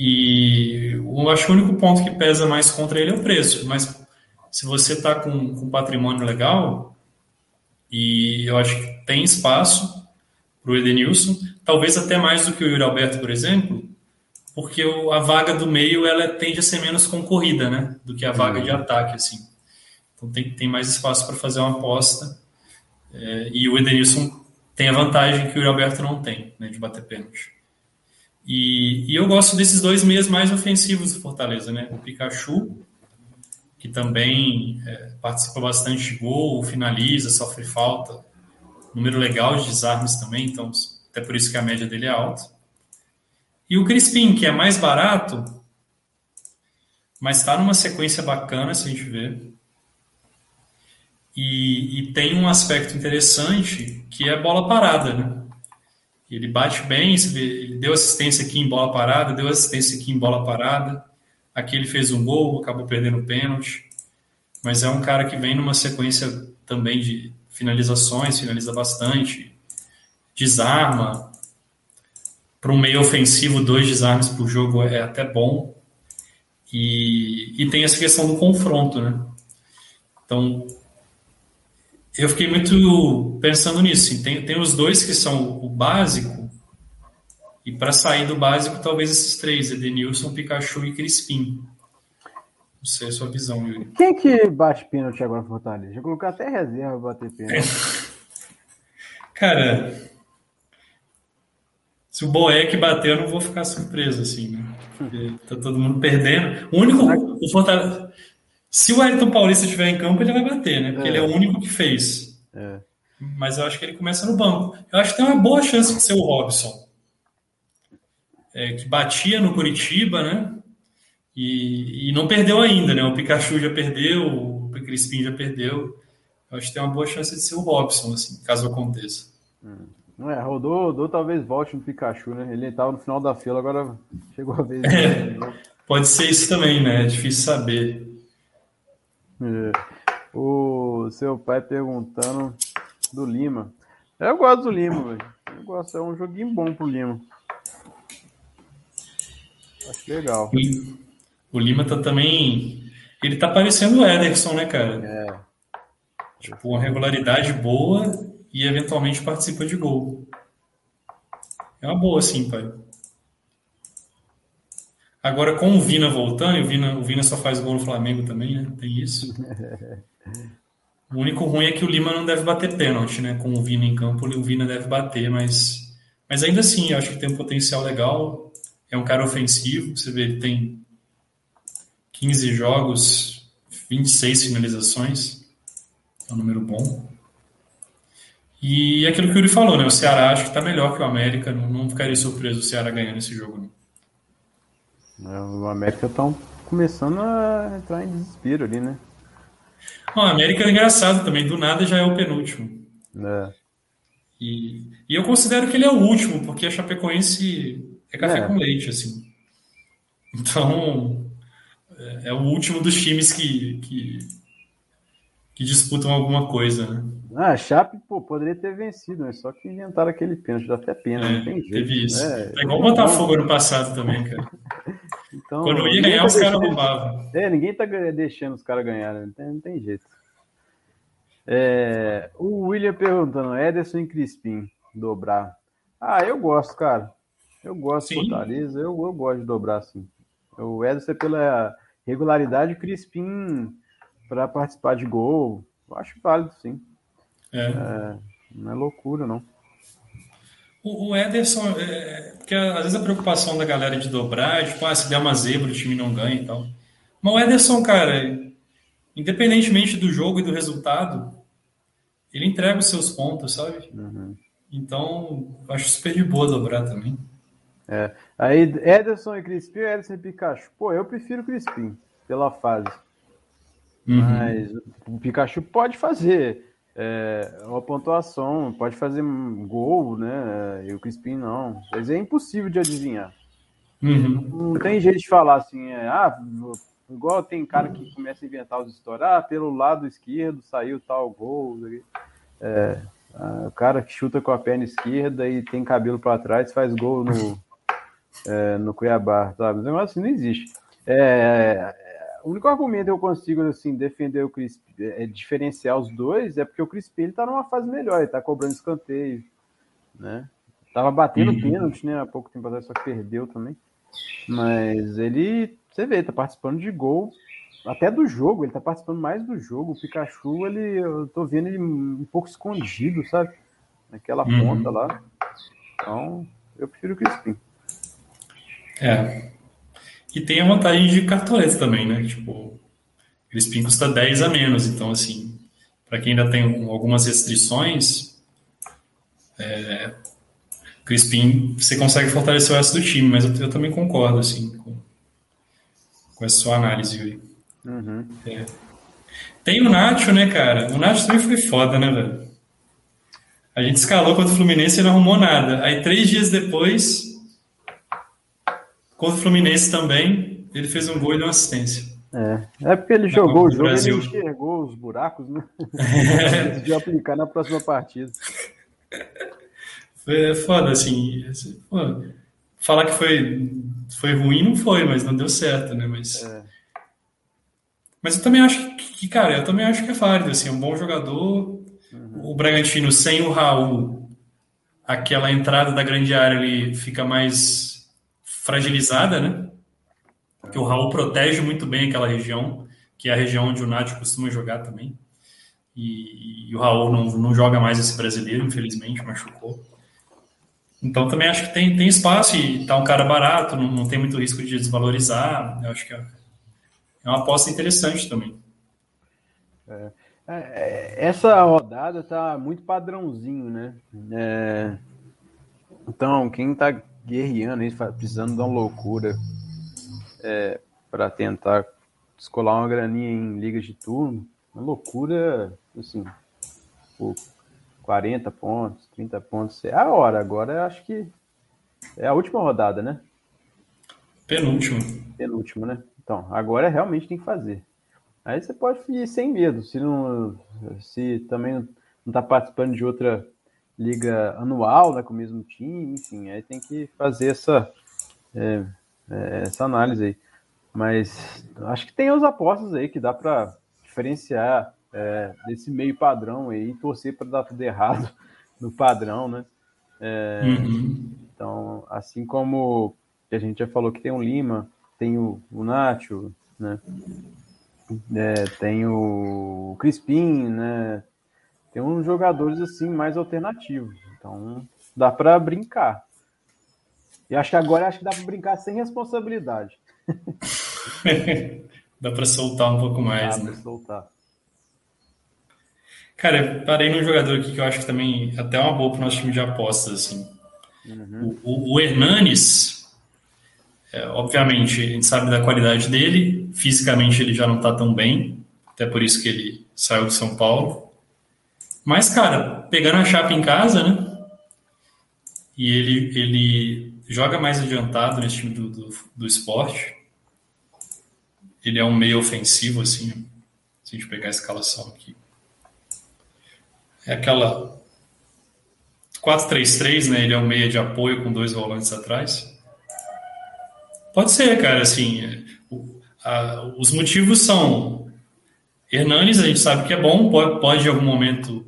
E eu acho que o único ponto que pesa mais contra ele é o preço. Mas se você está com, com patrimônio legal, e eu acho que tem espaço para o Edenilson, talvez até mais do que o Yuri Alberto, por exemplo, porque a vaga do meio ela tende a ser menos concorrida, né, do que a vaga de uhum. ataque, assim. Então tem, tem mais espaço para fazer uma aposta. É, e o Edenilson tem a vantagem que o Yuri Alberto não tem, né, de bater pênalti. E, e, eu gosto desses dois meias mais ofensivos do Fortaleza, né? O Pikachu, que também é, participa bastante de gol, finaliza, sofre falta, número legal de desarmes também, então até por isso que a média dele é alta. E o Crispim, que é mais barato, mas está numa sequência bacana, se a gente ver. E, e, tem um aspecto interessante que é bola parada, né? Ele bate bem, ele deu assistência aqui em bola parada, deu assistência aqui em bola parada. Aqui ele fez um gol, acabou perdendo o pênalti. Mas é um cara que vem numa sequência também de finalizações, finaliza bastante, desarma. Para um meio ofensivo, dois desarmes por jogo é até bom. E, e tem essa questão do confronto, né? Então, eu fiquei muito pensando nisso. Tem, tem os dois que são o básico, e para sair do básico, talvez esses três: Edenilson, Pikachu e Crispim. Não sei a sua visão, Yuri. Quem que bate pênalti agora no Fortaleza? Já colocou até reserva para bater pênalti. Cara, se o Boeck bater, eu não vou ficar surpreso, assim, né? Porque tá todo mundo perdendo. O único. O Fortaleza, se o Ayrton Paulista estiver em campo, ele vai bater, né? Porque é. ele é o único que fez. É. Mas eu acho que ele começa no banco. Eu acho que tem uma boa chance de ser o Robson. É, que batia no Curitiba, né? E, e, não perdeu ainda, né? O Pikachu já perdeu, o Crispim já perdeu. Eu acho que tem uma boa chance de ser o Robson, assim, caso aconteça. Hum. Não é, rodou, rodou, talvez volte no Pikachu, né? Ele estava no final da fila, agora chegou a vez. É, pode ser isso também, né? É difícil saber. É. O seu pai perguntando do Lima. Eu gosto do Lima, velho. Eu gosto, é um joguinho bom pro Lima. Acho legal. O Lima tá também. Ele tá parecendo o Ederson, né, cara? É. Tipo, uma regularidade boa e eventualmente participa de gol. É uma boa, sim, pai. Agora, com o Vina voltando, o Vina, o Vina só faz gol no Flamengo também, né? Tem isso. O único ruim é que o Lima não deve bater pênalti, né? Com o Vina em campo, o Vina deve bater, mas, mas ainda assim, eu acho que tem um potencial legal. É um cara ofensivo, você vê, ele tem 15 jogos, 26 finalizações, é um número bom. E aquilo que o Yuri falou, né? O Ceará acho que está melhor que o América, não, não ficaria surpreso o Ceará ganhando esse jogo. Não. É, o América estão começando a entrar em desespero ali, né? O América é engraçado também, do nada já é o penúltimo. É. E, e eu considero que ele é o último, porque a Chapecoense é café é. com leite, assim. Então, é, é o último dos times que, que, que, disputam alguma coisa, né? Ah, a Chape, pô, poderia ter vencido, né? Só que inventaram aquele pênalti, dá até pena, é, não tem jeito. Teve isso. É, é igual o Botafogo ano passado também, cara. Então, Quando ia ganhar, tá os caras roubavam. É, ninguém tá deixando os caras ganharem, não tem, não tem jeito. É, o William perguntando, Ederson e Crispim, dobrar. Ah, eu gosto, cara. Eu gosto de Fortaleza, eu, eu gosto de dobrar, sim. O Ederson é pela regularidade, o Crispim para participar de gol, eu acho válido, sim. É. é não é loucura, não. O, o Ederson, é, porque às vezes a preocupação da galera de dobrar é tipo, ah, se der uma zebra, o time não ganha e tal. Mas o Ederson, cara, independentemente do jogo e do resultado, ele entrega os seus pontos, sabe? Uhum. Então, acho super de boa dobrar também. É. Aí, Ederson e Crispim, Ederson e Pikachu. Pô, eu prefiro Crispim, pela fase. Uhum. Mas o Pikachu pode fazer é, uma pontuação, pode fazer gol, né? E o Crispim não. Mas é impossível de adivinhar. Uhum. Não tem jeito de falar assim, é, ah, igual tem cara que começa a inventar os estourar, ah, pelo lado esquerdo saiu tal gol. É, o cara que chuta com a perna esquerda e tem cabelo para trás faz gol no, é, no Cuiabá, sabe? Mas assim não existe. É, o único argumento que eu consigo assim defender o Crispim, é, diferenciar os dois, é porque o Crispim ele tá numa fase melhor, ele tá cobrando escanteio, né? Tava batendo uhum. pênalti, né? Há pouco tempo atrás, só que perdeu também. Mas ele, você vê, tá participando de gol, até do jogo, ele tá participando mais do jogo. O Pikachu, ele, eu tô vendo ele um pouco escondido, sabe? Naquela uhum. ponta lá. Então, eu prefiro o Crispim. É. E tem a vantagem de cartoleta também, né? Tipo, Crispim custa 10 a menos. Então, assim, para quem ainda tem algumas restrições, é, Crispim, você consegue fortalecer o resto do time, mas eu, eu também concordo, assim, com, com essa sua análise, Yuri. Uhum. É. Tem o Nacho, né, cara? O Nacho também foi foda, né, velho? A gente escalou contra o Fluminense e não arrumou nada. Aí, três dias depois, contra o Fluminense também, ele fez um gol e deu uma assistência. É, é porque ele jogou o jogo e ele enxergou os buracos, né? É. de aplicar na próxima partida. Foi foda, assim. Pô, falar que foi, foi ruim não foi, mas não deu certo, né? Mas, é. mas eu também acho que, cara, eu também acho que é válido, assim, um bom jogador. Uhum. O Bragantino sem o Raul, aquela entrada da grande área ali fica mais fragilizada, né? Porque o Raul protege muito bem aquela região, que é a região onde o Nath costuma jogar também. E, e, o Raul não, não joga mais esse brasileiro, infelizmente, machucou. Então também acho que tem, tem espaço e tá um cara barato, não, não tem muito risco de desvalorizar. Eu acho que é, é uma aposta interessante também. É, é, essa rodada tá muito padrãozinho, né? É, então, quem tá guerreando aí, precisando de uma loucura é, para tentar descolar uma graninha em ligas de turno, uma loucura, assim, pô, 40 pontos, 30 pontos. É a hora. Agora eu acho que é a última rodada, né? Penúltimo. Penúltimo, né? Então, agora realmente tem que fazer. Aí você pode ir sem medo. Se, não, se também não está participando de outra liga anual né, com o mesmo time, enfim, aí tem que fazer essa, é, é, essa análise aí. Mas acho que tem as apostas aí que dá para diferenciar é, desse meio padrão aí e torcer para dar tudo errado no padrão, né? É, uhum. Então, assim como a gente já falou que tem o Lima, tem o, o Nacho, né? É, tem o Crispim, né? Tem uns jogadores assim mais alternativos. Então, dá para brincar. E acho que agora acho que dá para brincar sem responsabilidade. dá para soltar um pouco mais, dá né? Pra soltar. Cara, parei num jogador aqui que eu acho que também até é uma boa para o nosso time de apostas. Assim. Uhum. O, o, Hernanes, é, obviamente, a gente sabe da qualidade dele, fisicamente ele já não está tão bem, até por isso que ele saiu do São Paulo. Mas, cara, pegando a chapa em casa, né? E ele, ele joga mais adiantado nesse time do, do, do esporte. Ele é um meio ofensivo, assim, se a gente pegar a escalação aqui. É aquela 4-3-3, né? Ele é um meia de apoio com dois volantes atrás. Pode ser, cara, assim. É, a, os motivos são. Hernanes, a gente sabe que é bom, pode, pode em algum momento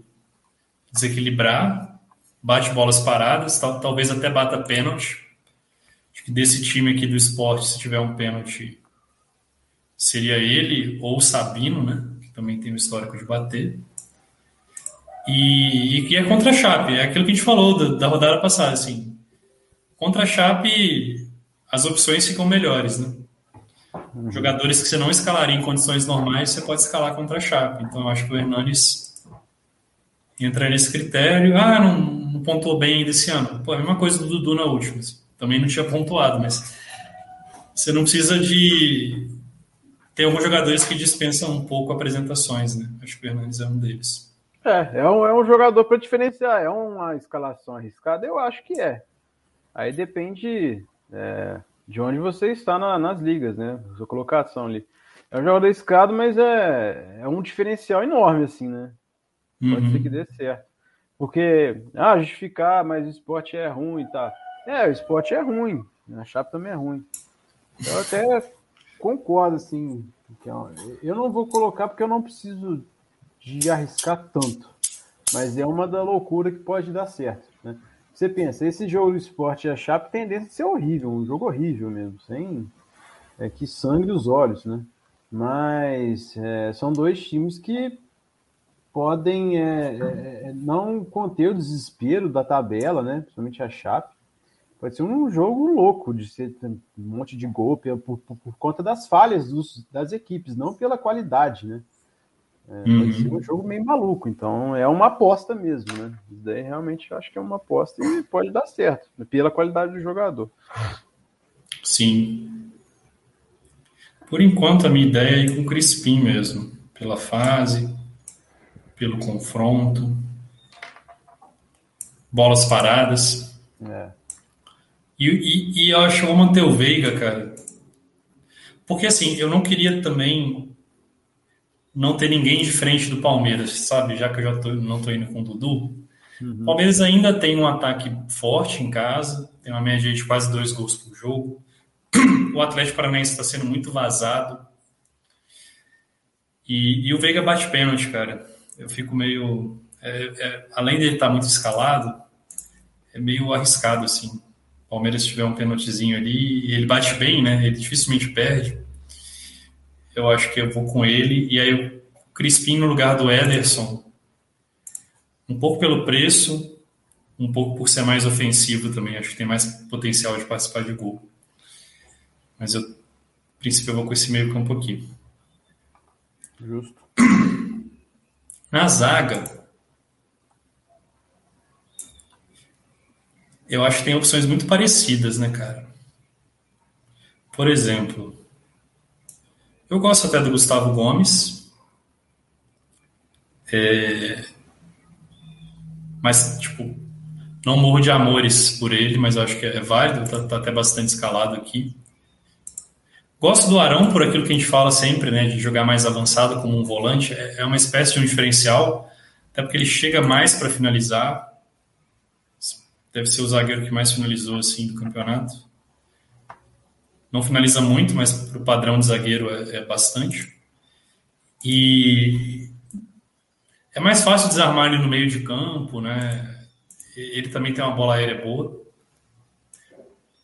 desequilibrar, bate bolas paradas, tal, talvez até bata pênalti. Acho que desse time aqui do esporte, se tiver um pênalti, seria ele ou o Sabino, né? Que também tem o histórico de bater. E, e é contra a Chape, é aquilo que a gente falou da, da rodada passada, assim. Contra a Chape, as opções ficam melhores, né? Uhum. Jogadores que você não escalaria em condições normais, você pode escalar contra a Chape. Então, eu acho que o Hernanes entra nesse critério. Ah, não, não pontuou bem ainda esse ano. Pô, a mesma coisa do Dudu na última. Também não tinha pontuado, mas você não precisa de. Tem alguns jogadores que dispensam um pouco apresentações, né? Acho que o Hernandes é um deles. É, é um, é um jogador para diferenciar. É uma escalação arriscada? Eu acho que é. Aí depende é, de onde você está na, nas ligas, né? Sua colocação ali. É um jogador arriscado, mas é, é um diferencial enorme, assim, né? Pode uhum. ser que dê certo. Porque, ah, justificar, mas o esporte é ruim, tá? É, o esporte é ruim. A chapa também é ruim. Eu até concordo, assim. Eu não vou colocar porque eu não preciso de arriscar tanto. Mas é uma da loucura que pode dar certo. Né? Você pensa, esse jogo do esporte e a Chape tem tendência a ser horrível, um jogo horrível mesmo, sem é, que sangue os olhos, né? Mas é, são dois times que podem é, é, é, não conter o desespero da tabela, né? Principalmente a Chape. Pode ser um jogo louco de ser um monte de gol por, por, por conta das falhas dos, das equipes, não pela qualidade, né? É, uhum. Pode ser um jogo meio maluco, então é uma aposta mesmo, né? Isso daí realmente eu acho que é uma aposta e pode dar certo, né? pela qualidade do jogador. Sim. Por enquanto, a minha ideia é ir com o Crispim mesmo, pela fase, pelo confronto, bolas paradas. É. E, e, e eu acho que eu vou manter o Veiga, cara. Porque assim, eu não queria também não ter ninguém diferente do Palmeiras, sabe? Já que eu já tô, não tô indo com o Dudu. Uhum. O Palmeiras ainda tem um ataque forte em casa, tem uma média de quase dois gols por jogo. O Atlético Paranaense está sendo muito vazado. E, e, o Veiga bate pênalti, cara. Eu fico meio. É, é, além de ele estar muito escalado, é meio arriscado, assim. O Palmeiras tiver um pênaltizinho ali, e ele bate bem, né? Ele dificilmente perde eu acho que eu vou com ele. E aí o Crispim no lugar do Ederson. Um pouco pelo preço, um pouco por ser mais ofensivo também. Acho que tem mais potencial de participar de gol. Mas eu, a princípio, eu vou com esse meio campo aqui. Justo. Na zaga, eu acho que tem opções muito parecidas, né, cara? Por exemplo, eu gosto até do Gustavo Gomes. É... Mas, tipo, não morro de amores por ele, mas acho que é válido, tá, tá, até bastante escalado aqui. Gosto do Arão por aquilo que a gente fala sempre, né, de jogar mais avançado como um volante. É, é uma espécie de um diferencial, até porque ele chega mais para finalizar. Deve ser o zagueiro que mais finalizou assim do campeonato. Não finaliza muito, mas para o padrão de zagueiro é, é, bastante. E é mais fácil desarmar ele no meio de campo, né? Ele também tem uma bola aérea boa.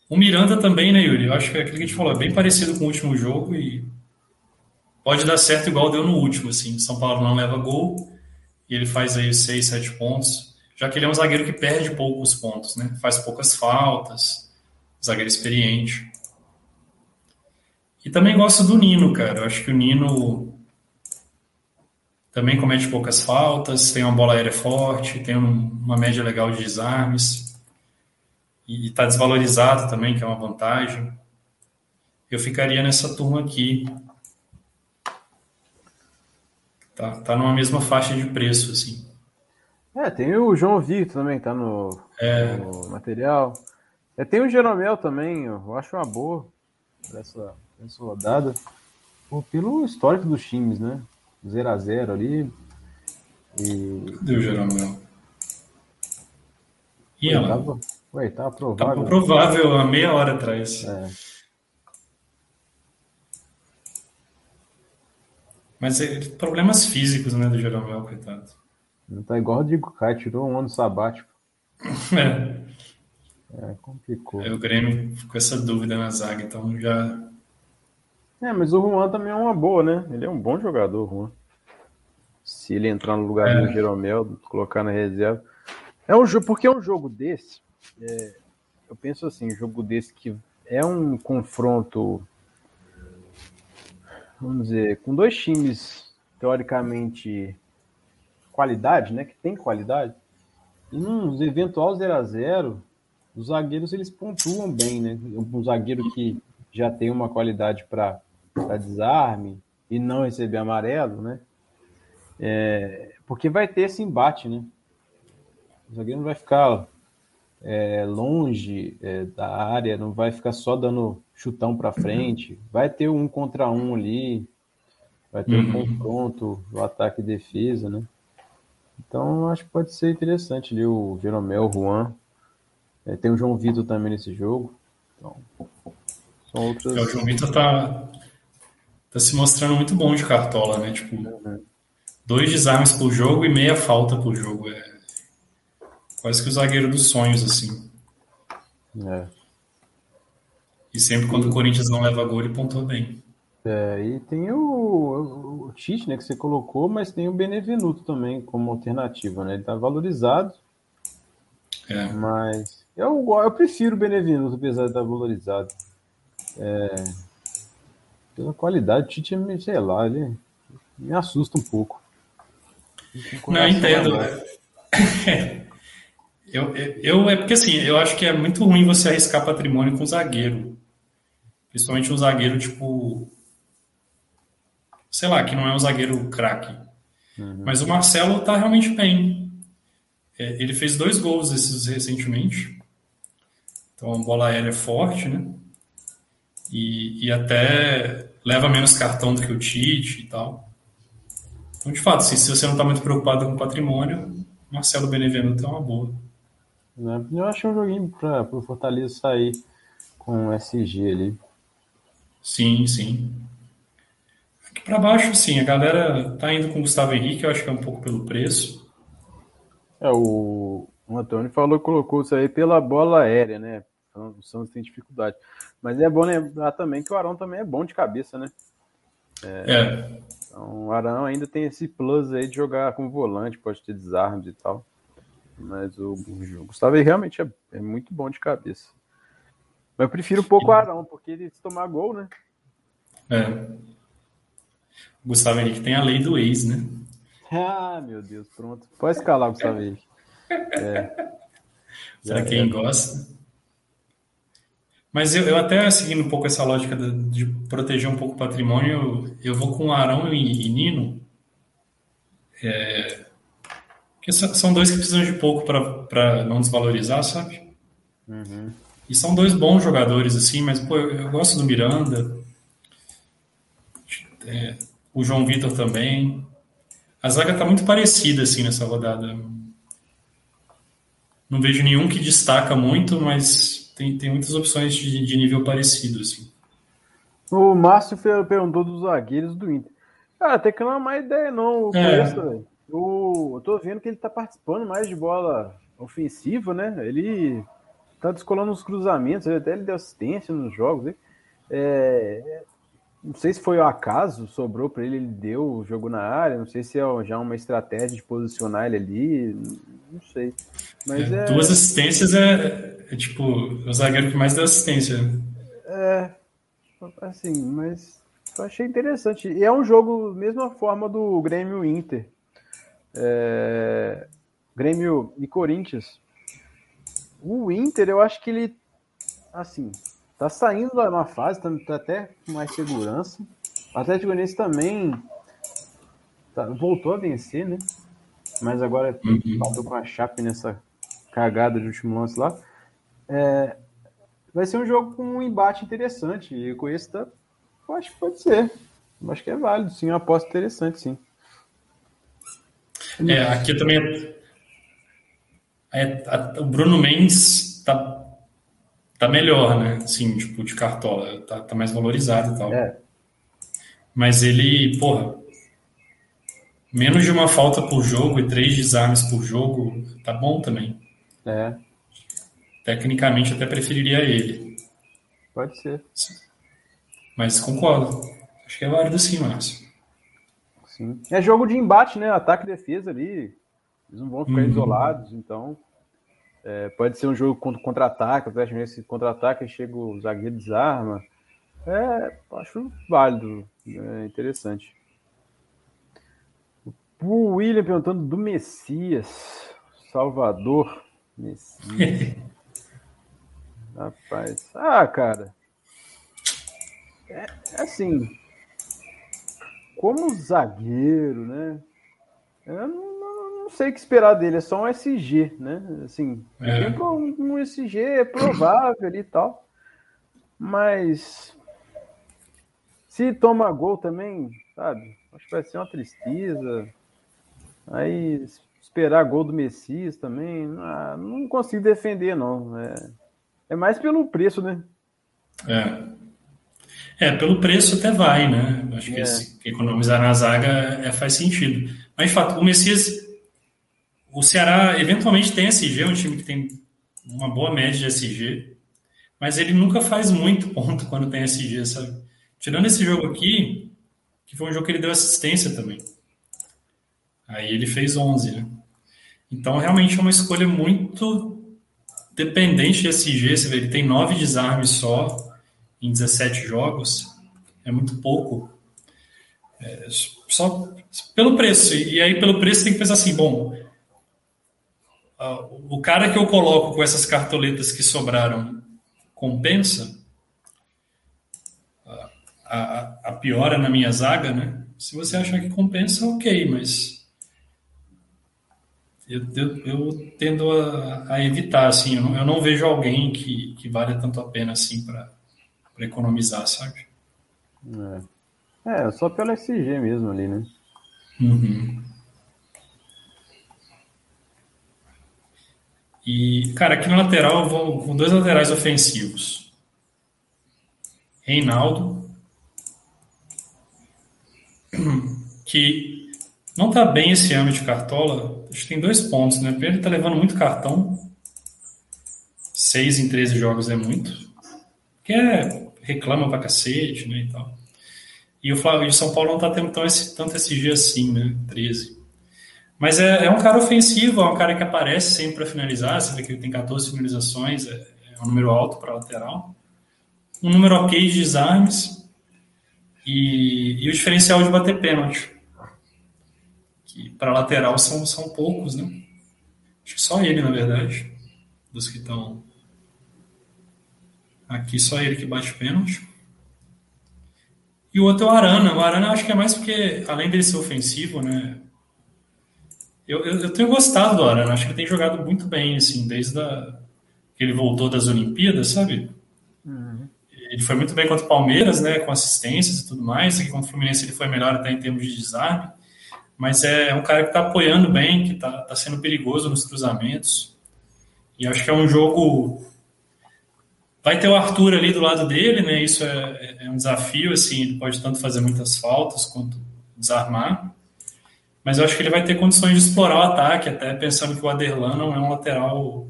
O Miranda também, né, Yuri? Eu acho que é aquilo que a gente falou, é bem parecido com o último jogo e pode dar certo igual deu no último, assim. São Paulo não leva gol e ele faz aí os 6, 7 pontos, já que ele é um zagueiro que perde poucos pontos, né? Faz poucas faltas, zagueiro experiente. E também gosto do Nino, cara. Eu acho que o Nino também comete poucas faltas, tem uma bola aérea forte, tem uma média legal de desarmes. E está desvalorizado também, que é uma vantagem. Eu ficaria nessa turma aqui. Tá, tá numa mesma faixa de preço, assim. É, tem o João Vitor também, tá no, é... no material. É, tem o Jeromel também, eu acho uma boa essa essa rodada, pô, pelo histórico dos times, né? 0 a 0 ali. E... Deu Jeromel. E ela? Tava, ué, tava provável. Tava provável há meia hora atrás. É. Mas é, problemas físicos, né, do Jeromel, coitado. Não tá igual o Diego Kai, tirou um ano sabático. É. É, complicou. É, o Grêmio com essa dúvida na zaga, então já é, mas o Juan também é uma boa, né? Ele é um bom jogador, Juan. Se ele entrar no lugar é. do Jeromel, colocar na reserva. É um jogo, porque é um jogo desse. É, eu penso assim, jogo desse que é um confronto, vamos dizer, com dois times teoricamente qualidade, né? Que tem qualidade. E num eventual 0 a 0 os zagueiros eles pontuam bem, né? Um zagueiro que já tem uma qualidade para desarme e não receber amarelo, né? É, porque vai ter esse embate, né? O zagueiro não vai ficar é, longe é, da área, não vai ficar só dando chutão para frente. Vai ter um contra um ali, vai ter uhum. um confronto, o ataque e defesa, né? Então acho que pode ser interessante ali o Jeromel, o Juan. É, tem o João Vitor também nesse jogo. Então, são outras... É, o João Vitor tá, tá se mostrando muito bom de cartola, né? Tipo, uhum. dois desarmes por jogo e meia falta por jogo. É quase que o zagueiro dos sonhos, assim. É. E sempre quando o Corinthians não leva gol, ele pontua bem. É, e tem o, o Tite, né, que você colocou, mas tem o Benevenuto também como alternativa, né? Ele tá valorizado. É. Mas eu, eu prefiro o Benevenuto, apesar de estar valorizado. É, pela qualidade, o Tite, sei lá, ele me assusta um pouco. Não, entendo. Eu, eu, é porque assim, eu acho que é muito ruim você arriscar patrimônio com zagueiro. Principalmente um zagueiro tipo. Sei lá, que não é um zagueiro craque. Uhum. Mas o Marcelo tá realmente bem. É, ele fez dois gols esses recentemente. Então a bola aérea é forte, né? E, e até leva menos cartão do que o Tite e tal. Então, de fato, assim, se você não está muito preocupado com patrimônio, Marcelo Benevenuto é uma boa. Né? Eu acho um joguinho para o Fortaleza sair com SG ali. Sim, sim. Aqui para baixo, sim, a galera tá indo com o Gustavo Henrique, eu acho que é um pouco pelo preço. É, o, o Antônio falou, colocou isso aí pela bola aérea, né? O Santos tem dificuldade. Mas é bom lembrar também que o Arão também é bom de cabeça, né? É. é. Então, o Arão ainda tem esse plus aí de jogar com volante, pode ter desarmes e tal. Mas o, o Gustavo realmente é, é, muito bom de cabeça. Mas eu prefiro um pouco o Arão, porque ele se tomar gol, né? É. O Gustavo Henrique tem a lei do ex, né? Ah, meu Deus, pronto. Pode escalar o Gustavo Henrique. É. Para quem gosta. Mas eu, eu, até seguindo um pouco essa lógica de, de proteger um pouco o patrimônio, eu, eu vou com Arão e, e Nino. É, porque são dois que precisam de pouco para não desvalorizar, sabe? Uhum. E são dois bons jogadores, assim, mas pô, eu, eu gosto do Miranda. É, o João Vitor também. A zaga tá muito parecida, assim, nessa rodada. Não vejo nenhum que destaca muito, mas tem, tem muitas opções de, de nível parecido, assim. O Márcio perguntou dos zagueiros do Inter. Cara, até que não é má ideia, não. É. velho. O, eu tô vendo que ele tá participando mais de bola ofensiva, né? Ele tá descolando os cruzamentos, até ele deu assistência nos jogos. É, não sei se foi o acaso, sobrou para ele, ele deu o jogo na área. Não sei se é já uma estratégia de posicionar ele ali. Não sei. Mas é, é... Duas assistências é, é, tipo o zagueiro que mais deu assistência. É, assim, mas eu achei interessante. E é um jogo, mesma forma do Grêmio Inter. É... Grêmio e Corinthians. O Inter, eu acho que ele, assim, tá saindo da uma fase, tá, tá, até com mais segurança. O Atlético Goianiense também tá, voltou a vencer, né? Mas agora uhum. bateu com a Chape nessa cagada de último lance lá. É, vai ser um jogo com um embate interessante. E com esse, tá, eu acho que pode ser. Eu acho que é válido, sim. Uma aposta interessante, sim. É, aqui também é, a, o Bruno Mendes tá, tá melhor, né? Assim, tipo, de cartola, tá, tá mais valorizado e tal. É. Mas ele, porra, menos de uma falta por jogo e três desarmes por jogo, tá bom também. É. Tecnicamente até preferiria ele. Pode ser. Mas concordo. Acho que é válido sim, Márcio. Sim. É jogo de embate, né? Ataque e defesa ali. Eles não vão ficar uhum. isolados, então. É, pode ser um jogo contra contra-ataque, até esse contra-ataque chega o zagueiro desarma. É, acho válido, é interessante. O William perguntando do Messias, Salvador Messias. Rapaz, ah, cara, é, é assim, como zagueiro, né? Eu não, não, sei o que esperar dele, é só um SG, né? Assim, é. um, um SG é provável e tal. Mas se toma gol também, sabe? Acho que vai ser uma tristeza. Aí esperar gol do Messias também, ah, não consigo defender, não. É, é mais pelo preço, né? É. É, pelo preço até vai, né? Acho que, é. esse, economizar na zaga é, faz sentido. Mas, de fato, o Messias, o Ceará eventualmente tem SG, é um time que tem uma boa média de SG, mas ele nunca faz muito ponto quando tem SG, sabe? Tirando esse jogo aqui, que foi um jogo que ele deu assistência também. Aí ele fez 11, né? Então, realmente é uma escolha muito dependente de SG. Você vê, ele tem nove desarmes só, em 17 jogos é muito pouco. É, só pelo preço. E aí, pelo preço, tem que pensar assim: bom, o cara que eu coloco com essas cartoletas que sobraram compensa a, a, a piora na minha zaga, né? Se você achar que compensa, ok, mas eu, eu, eu tendo a, a, evitar, assim, eu não, eu não vejo alguém que, que vale tanto a pena assim para para economizar, sabe? É. é, só pelo SG mesmo ali, né? Uhum. E, cara, aqui na lateral eu vou com dois laterais ofensivos. Reinaldo, que não tá bem esse ano de cartola. Acho que tem dois pontos, né? Primeiro, ele tá levando muito cartão. Seis em 13 jogos é muito. Que é reclama pra cacete, né, e tal. E o, Flávio, o São Paulo não tá tendo tão esse, tanto esse dia assim, né, 13. Mas é, é um cara ofensivo, é um cara que aparece sempre para finalizar, você vê que ele tem 14 finalizações, é, é um número alto para lateral. Um número ok de desarmes e, e o diferencial de bater pênalti. Que para lateral são, são poucos, né? Acho que só ele, na verdade, dos que estão Aqui só ele que bate pênalti. E o outro é o Arana. O Arana eu acho que é mais porque, além dele ser ofensivo, né? Eu, eu, eu tenho gostado do Arana. Acho que ele tem jogado muito bem, assim, desde a, que ele voltou das Olimpíadas, sabe? Uhum. Ele foi muito bem contra o Palmeiras, né? Com assistências e tudo mais. Aqui contra o Fluminense ele foi melhor até em termos de desarme. Mas é, é um cara que está apoiando bem, que está tá sendo perigoso nos cruzamentos. E acho que é um jogo Vai ter o Arthur ali do lado dele, né? Isso é, é, um desafio, assim, ele pode tanto fazer muitas faltas quanto desarmar. Mas eu acho que ele vai ter condições de explorar o ataque, até pensando que o Aderlan não é um lateral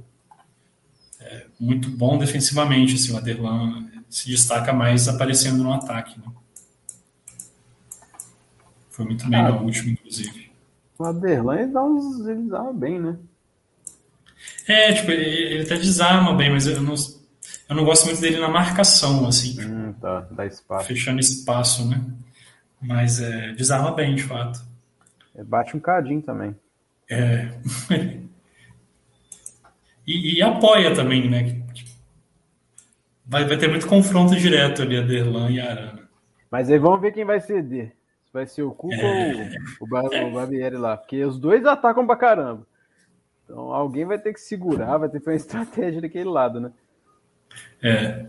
é, muito bom defensivamente. Assim, o Aderlan se destaca mais aparecendo no ataque. Né? Foi muito bem ah, no último, inclusive. O Aderlan ele dá uns. ele desarma bem, né? É, tipo, ele, ele até desarma bem, mas eu não eu não gosto muito dele na marcação, assim. Tipo, hum, tá, dá espaço. Fechando espaço, né? Mas é, desarma bem, de fato. É, bate um cadinho também. É. e, e, apoia também, né? Vai, vai ter muito confronto direto ali, a Derlan e a Arana. Mas aí vamos ver quem vai ceder. Se vai ser o Cuca é... ou o, Bar o Barbieri lá. Porque os dois atacam pra caramba. Então alguém vai ter que segurar, vai ter que ter uma estratégia daquele lado, né? É.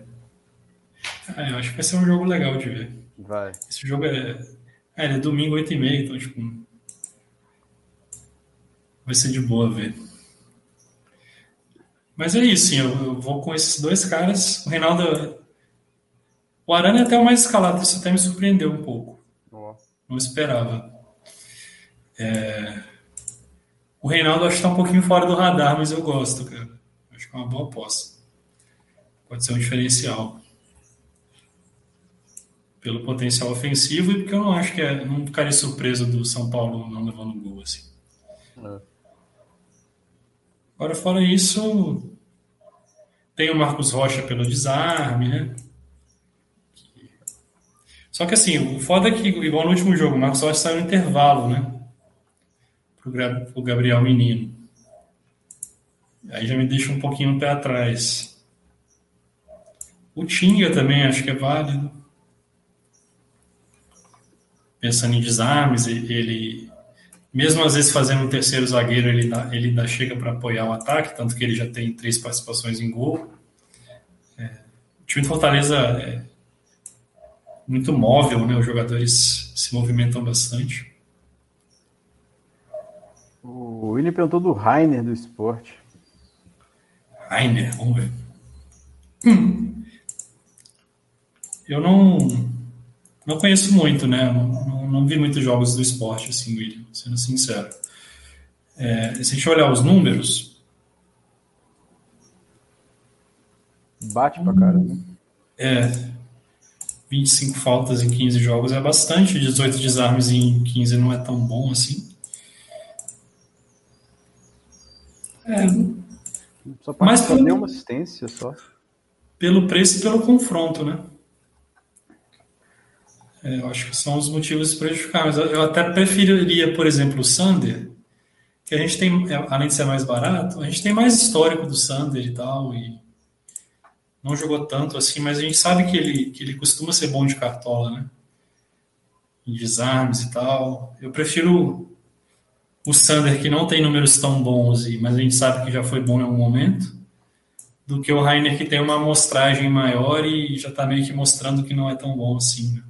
é. eu acho que vai ser um jogo legal de ver. Vai. Esse jogo é. É, é domingo 8h30, então, tipo. Vai ser de boa ver. Mas é isso, sim, eu, eu vou com esses dois caras. O Reinaldo. O Arana é até o mais escalado, isso até me surpreendeu um pouco. Não esperava. É... O Reinaldo acho que tá um pouquinho fora do radar, mas eu gosto, cara. Acho que é uma boa aposta pode ser um diferencial. Pelo potencial ofensivo e porque eu não acho que é. Não ficaria surpreso do São Paulo não levando gol assim. Agora, fora isso, tem o Marcos Rocha pelo desarme, né? Só que assim, o foda é que, igual no último jogo, o Marcos Rocha saiu no intervalo, né? Pro Gabriel Menino. Aí já me deixa um pouquinho pé atrás. O Tinga também acho que é válido. Pensando em desarmes, ele mesmo às vezes fazendo um terceiro zagueiro, ele dá, ele dá chega para apoiar o ataque, tanto que ele já tem três participações em gol. É, o time de Fortaleza é muito móvel, né? Os jogadores se movimentam bastante. O William perguntou do Rainer do esporte. Rainer, vamos ver. Hum. Eu não, não conheço muito, né? Não, não, não, vi muitos jogos do esporte, assim, William, sendo sincero. É, se a gente olhar os números. Bate pra caramba. É. 25 faltas em 15 jogos é bastante, 18 desarmes em 15 não é tão bom assim. É. Só Mas pelo, uma assistência só. Pelo preço e pelo confronto, né? É, eu acho que são os motivos prejudicar. Mas eu até preferiria, por exemplo, o Sander, que a gente tem, é, além de ser mais barato, a gente tem mais histórico do Sander e tal, e não jogou tanto assim, mas a gente sabe que ele, que ele costuma ser bom de cartola, né? Em desarmes e tal. Eu prefiro o Sander, que não tem números tão bons, mas a gente sabe que já foi bom em algum momento, do que o Rainer, que tem uma amostragem maior e já está meio que mostrando que não é tão bom assim. Né?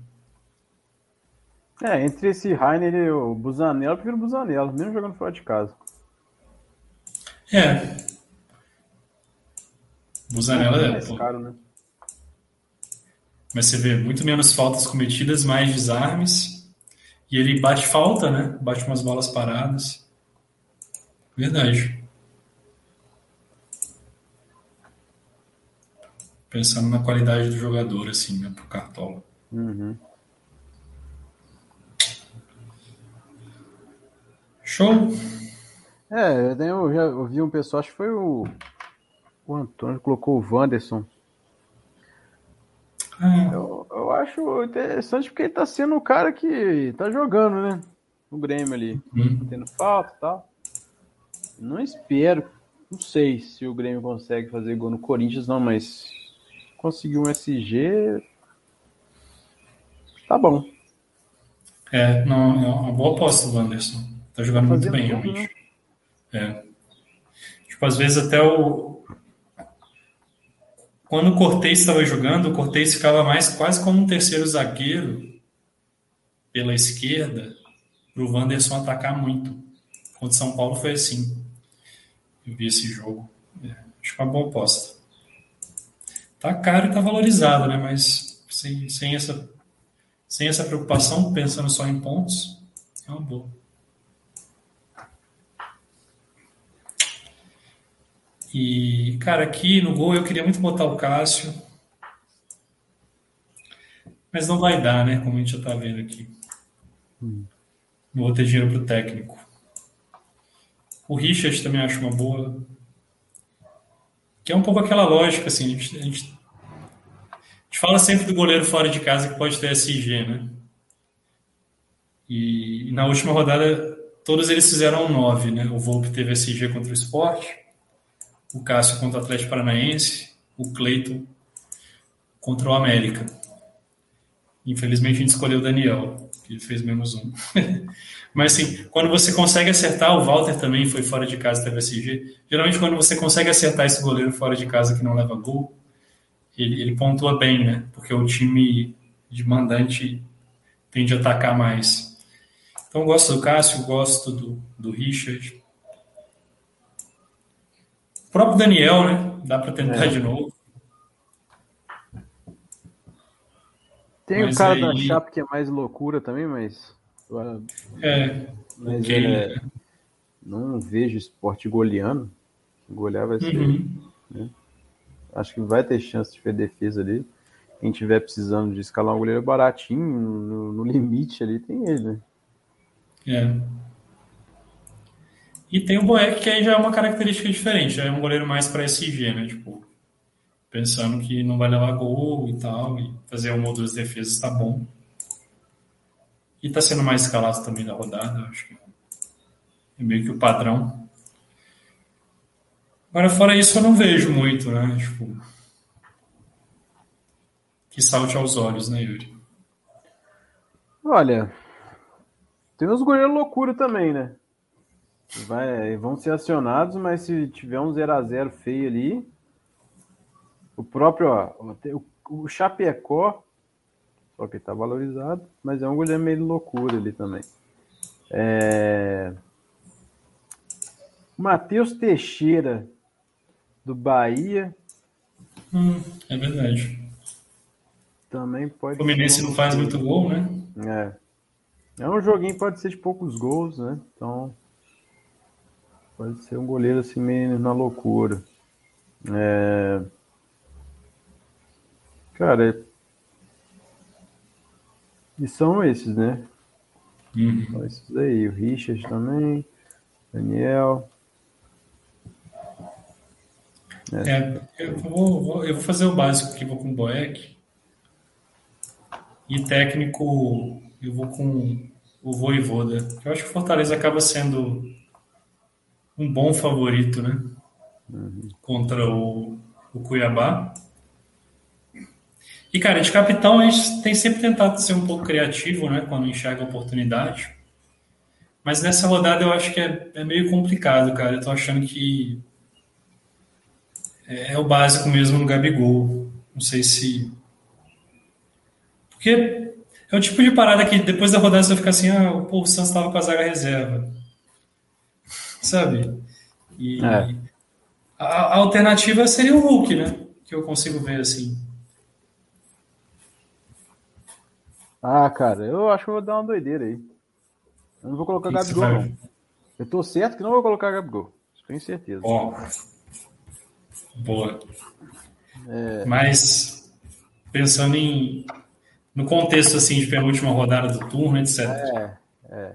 É, entre esse Rainer e o Busanello, eu prefiro o Busanello, mesmo jogando fora de casa. É. Busanello é. mais caro, né? Mas você vê muito menos faltas cometidas, mais desarmes. E ele bate falta, né? Bate umas bolas paradas. Verdade. Pensando na qualidade do jogador, assim, né? Pro Cartola. Uhum. Show? É, eu já ouvi um pessoal, acho que foi o, o Antônio que colocou o Wanderson é. Eu, eu acho interessante porque ele tá sendo o cara que tá jogando, né? No Grêmio ali. Hum. Tendo falta e tal. Não espero. Não sei se o Grêmio consegue fazer gol no Corinthians, não, mas conseguir um SG. Tá bom. É, não, é uma boa aposta do Anderson. Tá jogando muito bem, realmente. Né? É. Tipo, às vezes até o, quando o Cortez estava jogando, o Cortez ficava mais quase como um terceiro zagueiro pela esquerda para o Wanderson atacar muito. Contra São Paulo foi assim. Eu vi esse jogo. É, acho que é uma boa aposta. Tá caro e tá valorizado, né? Mas sem, sem, essa, sem essa preocupação, pensando só em pontos, é uma boa. E, cara, aqui no gol eu queria muito botar o Cássio. Mas não vai dar, né? Como a gente já tá vendo aqui. Hum. Não vou ter dinheiro pro técnico. O Richard também acho uma boa. Que é um pouco aquela lógica, assim. A gente, a gente, a gente fala sempre do goleiro fora de casa que pode ter SG, né? E, e na última rodada, todos eles fizeram 9, né? O Volpe teve SG contra o Sport o Cássio contra o Atlético Paranaense, o Cleiton contra o América. Infelizmente a gente escolheu o Daniel, que fez menos um. Mas assim, quando você consegue acertar, o Walter também foi fora de casa teve SG. Geralmente quando você consegue acertar esse goleiro fora de casa que não leva gol, ele, ele pontua bem, né? Porque o time de mandante tende a atacar mais. Então gosto do Cássio, gosto do, do Richard, o próprio Daniel, né? Dá para tentar é. de novo. Tem mas o cara aí... da Chape que é mais loucura também, mas. É. Mas okay, é... Né? Não vejo esporte goleando. Golear vai ser. Uhum. Né? Acho que vai ter chance de ter defesa ali. Quem tiver precisando de escalar um goleiro baratinho, no, no limite ali, tem ele, né? É. E tem o Boeck, que aí já é uma característica diferente, já é um goleiro mais para SG, né? Tipo, pensando que não vai levar gol e tal, e fazer uma ou duas defesas tá bom. E tá sendo mais escalado também da rodada, acho que é meio que o padrão. Agora, fora isso, eu não vejo muito, né? Tipo, que salte aos olhos, né, Yuri? Olha, Tem uns goleiros loucura também, né? Vai, vão ser acionados, mas se tiver um 0x0 feio ali, o próprio, ó, o, o Chapecó, só que tá valorizado, mas é um goleiro meio loucura ali também. É... Matheus Teixeira, do Bahia. Hum, é verdade. Também pode. O Fluminense não faz muito gol, né? É. É um joguinho pode ser de poucos gols, né? Então pode ser um goleiro assim meio na loucura. É... Cara, e são esses, né? Uhum. São esses aí. O Richard também, Daniel. É, é eu, vou, eu vou fazer o básico aqui, vou com o Boeck. E técnico, eu vou com o Voivoda. Eu acho que o Fortaleza acaba sendo um bom favorito, né? Uhum. Contra o, o Cuiabá. E, cara, de capitão a gente tem sempre tentado ser um pouco criativo, né? Quando enxerga a oportunidade. Mas nessa rodada eu acho que é, é meio complicado, cara. Eu tô achando que é, é o básico mesmo no Gabigol. Não sei se porque é o tipo de parada que depois da rodada você vai ficar assim, ah, o Paul Santos estava com a zaga reserva. Sabe? E é. a, a, alternativa seria o Hulk, né? Que eu consigo ver assim. Ah, cara, eu acho que eu vou dar uma doideira aí. Eu não vou colocar que Gabigol, que não. Eu tô certo que não vou colocar Gabigol. Tenho certeza. Ó. Boa. É... Mas, pensando em no contexto assim de penúltima rodada do turno, etc. É, é.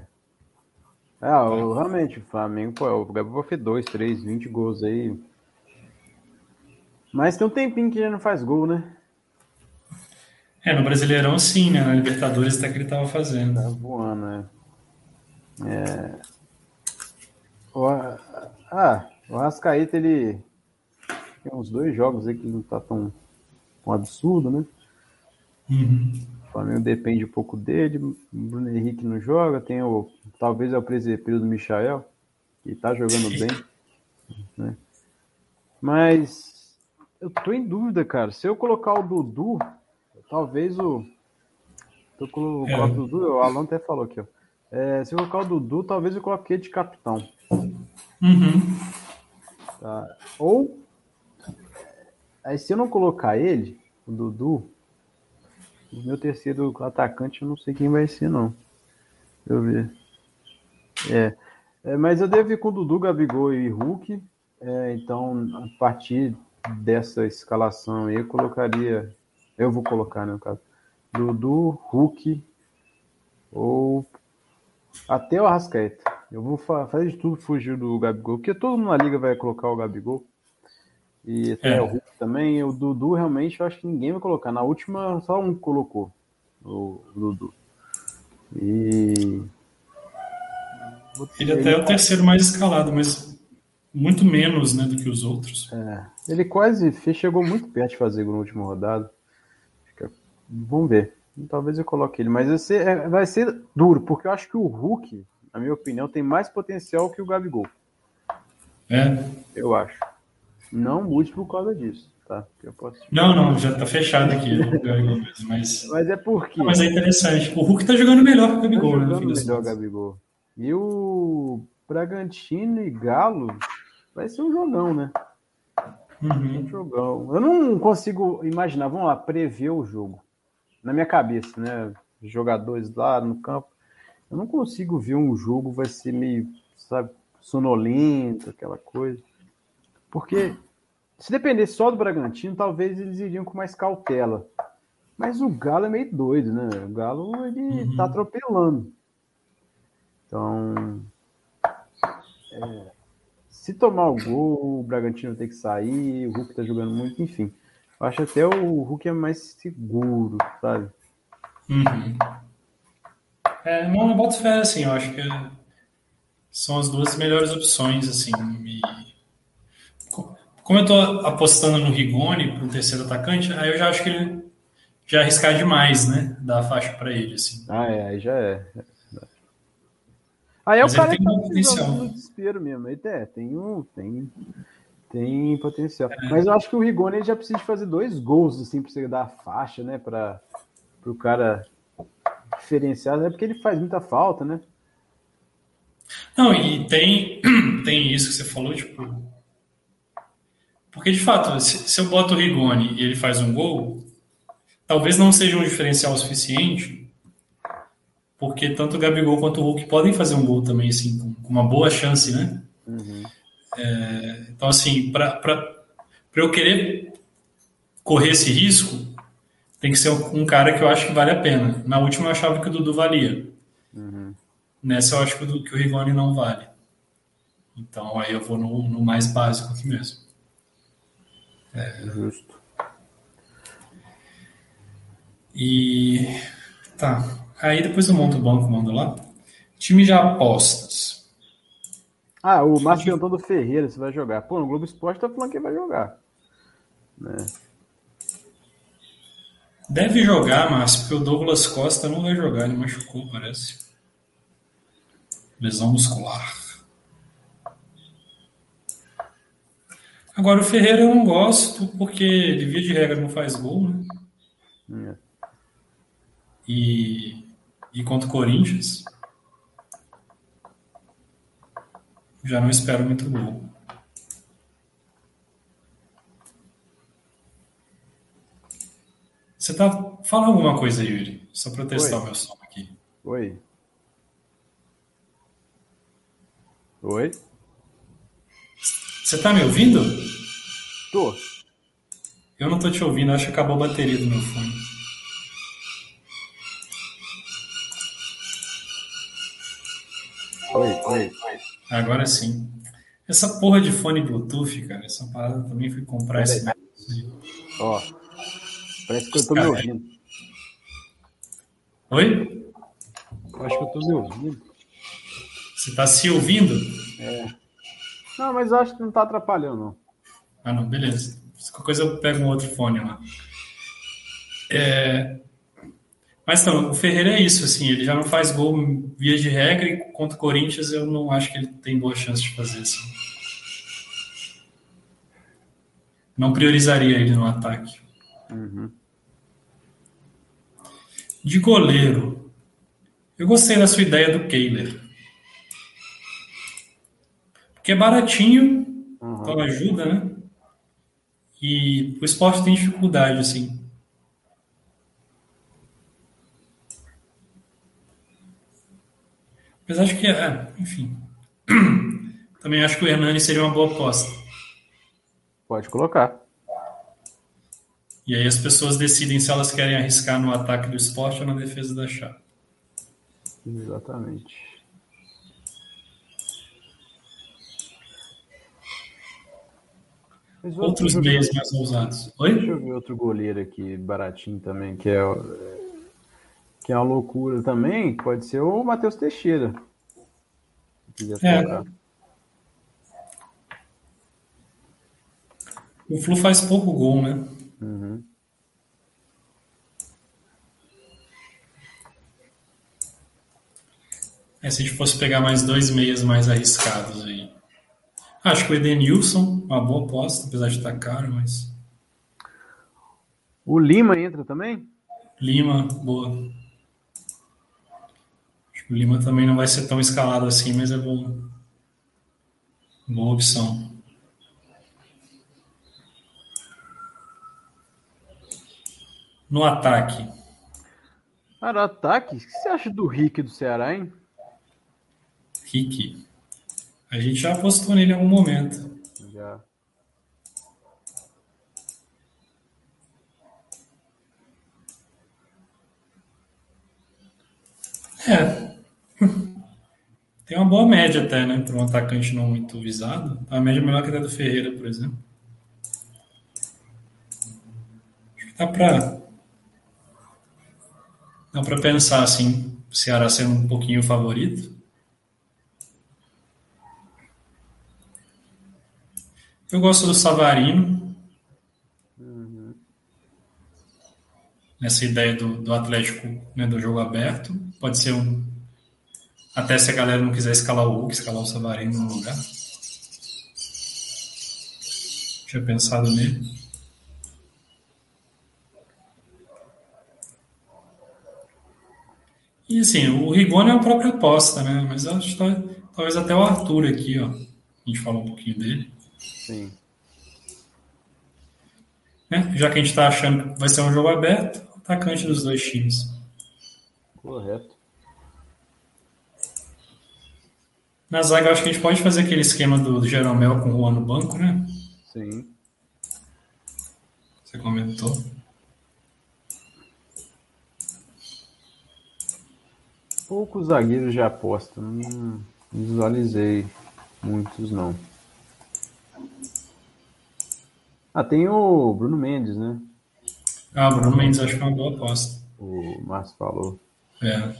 É, o, realmente, o Flamengo, pô, o Gabriel fez 2, 3, 20 gols aí. Mas tem um tempinho que já não faz gol, né? É, no Brasileirão sim, né? Na Libertadores até que ele tava fazendo. Tá voando, né? É. O, ah, o Rascaíta, ele tem uns dois jogos aí que não tá tão um absurdo, né? Uhum. Flamengo depende um pouco dele. O Bruno Henrique não joga. Tem o. Talvez é o presepeiro do Michael, que tá jogando bem. Né? Mas eu tô em dúvida, cara. Se eu colocar o Dudu, talvez o. Tô com é. o Dudu, o Alan até falou aqui, ó. É, se eu colocar o Dudu, talvez eu coloque de capitão. Uhum. Tá. Ou. Aí se eu não colocar ele, o Dudu, o meu terceiro atacante, eu não sei quem vai ser, não. Deixa eu ver. É, é mas eu devo ir com Dudu, Gabigol e Hulk. É, então, a partir dessa escalação aí, eu colocaria. Eu vou colocar, né, no caso. Dudu, Hulk ou até o Arrascaeta. Eu vou fazer de tudo fugir do Gabigol, porque todo mundo na liga vai colocar o Gabigol. E até é. o Hulk também. O Dudu, realmente, eu acho que ninguém vai colocar. Na última, só um colocou. O, Dudu. E. Ele até é o terceiro mais escalado, mas muito menos né, do que os outros. É. Ele quase chegou muito perto de fazer gol na última rodada. Vamos ver. Talvez eu coloque ele, mas vai ser, é, vai ser duro, porque eu acho que o Hulk, na minha opinião, tem mais potencial que o Gabigol. É. Eu acho. Não mude por causa disso, tá? Posso... Não, não, já tá fechado aqui. mas... mas é porque. mas é interessante. O Hulk tá jogando melhor que o Gabigol, tá jogando né? melhor Gabigol. E o Bragantino e Galo vai ser um jogão, né? Uhum. Um jogão. Eu não consigo imaginar, vamos lá, prever o jogo. Na minha cabeça, né? Jogadores lá no campo. Eu não consigo ver um jogo, vai ser meio, sabe, sonolento, aquela coisa. Porque se dependesse só do Bragantino, talvez eles iriam com mais cautela. Mas o Galo é meio doido, né? O Galo ele uhum. tá atropelando. Então, é, se tomar o gol, o Bragantino tem que sair, o Hulk tá jogando muito, enfim. Eu acho até o Hulk é mais seguro, sabe? Uhum. É, não, eu boto fé, assim, eu acho que são as duas melhores opções, assim, como eu estou apostando no Rigoni para o terceiro atacante, aí eu já acho que ele já arriscar demais, né? Dar a faixa para ele, assim. Ah, é, aí já é. Aí é o cara que tá precisando desespero mesmo. Ele é, tem um, tem, tem potencial. É. Mas eu acho que o Rigoni já precisa de fazer dois gols assim para você dar a faixa, né, para o cara diferenciar, é porque ele faz muita falta, né? Não, e tem tem isso que você falou, tipo, porque de fato, se, eu boto o Rigoni e ele faz um gol, talvez não seja um diferencial suficiente porque tanto o Gabigol quanto o Hulk podem fazer um gol também, assim, com, uma boa chance, né? Uhum. É, então, assim, para eu querer correr esse risco, tem que ser um cara que eu acho que vale a pena. Na última eu achava que o Dudu valia. Uhum. Nessa eu acho que o, que o Rigoni não vale. Então aí eu vou no, no mais básico aqui mesmo. É... Justo. E tá. Aí depois eu monto o banco, mando lá. Time de apostas. Ah, o Márcio Antônio Ferreira, você vai jogar. Pô, no Globo Esporte tá falando que vai jogar. Né? Deve jogar, Márcio, porque o Douglas Costa não vai jogar, ele machucou, parece. Lesão muscular. Agora o Ferreira eu não gosto, porque de via de regra não faz gol, né? É. E e contra o Corinthians, já não espero muito gol. Você tá. Fala alguma coisa, Yuri, só para testar Oi. o meu som aqui. Oi. Oi. Você tá me ouvindo? Tô. Eu não tô te ouvindo, acho que acabou a bateria do meu fone. Oi, oi. Agora sim. Essa porra de fone Bluetooth, cara, essa parada também fui comprar esse Ó, parece que eu tô me ouvindo. Oi? Eu acho que eu tô me ouvindo. Você tá se ouvindo? É. Não, mas eu acho que não tá atrapalhando, não. Ah, não, beleza. Qualquer coisa eu pego um outro fone lá. É, mas não, o Ferreira é isso, assim, ele já não faz gol via de regra e contra o Corinthians eu não acho que ele tem boa chance de fazer assim. Não priorizaria ele no ataque. Uhum. De goleiro, eu gostei da sua ideia do Kehler. Porque é baratinho, uhum. então ajuda, né? E o esporte tem dificuldade, assim. Apesar de que, é, enfim. Também acho que o Hernani seria uma boa aposta. Pode colocar. E aí as pessoas decidem se elas querem arriscar no ataque do esporte ou na defesa da chave. Exatamente. Outros meios mais ousados. Oi? Deixa eu ver outro goleiro aqui, baratinho também, que é que é uma loucura também, pode ser o Matheus Teixeira. É. O Flu faz pouco gol, né? Uhum. É, se a gente fosse pegar mais dois meias mais arriscados aí. Acho que o Edenilson, uma boa aposta, apesar de estar caro, mas. O Lima entra também? Lima, boa. O Lima também não vai ser tão escalado assim, mas é bom. Boa opção. No ataque. Cara, ataque? O que você acha do Rick do Ceará, hein? Rick. A gente já apostou nele em algum momento. Já. É, tem uma boa média até, né? Para um atacante não muito visado. A média é melhor que a do Ferreira, por exemplo. Acho que dá para dá para pensar assim, o Ceará sendo um pouquinho favorito. Eu gosto do Savarino. Nessa ideia do, do Atlético, né, do jogo aberto. Pode ser um Até se a galera não quiser escalar o Hulk, escalar o Savarino no lugar. Tinha pensado nele. E assim, o Rigoni é a própria aposta, né? Mas acho que talvez até o Arthur aqui, ó. A gente falou um pouquinho dele. Sim. É, já que a gente está achando que vai ser um jogo aberto, atacante dos dois times. Correto. Na zaga, acho que a gente pode fazer aquele esquema do Jeromel com o Juan no banco, né? Sim. Você comentou. Poucos zagueiros de aposta. Não visualizei muitos, não. Ah, tem o Bruno Mendes, né? Ah, o Bruno Mendes acho que é uma boa aposta. O Márcio falou. É.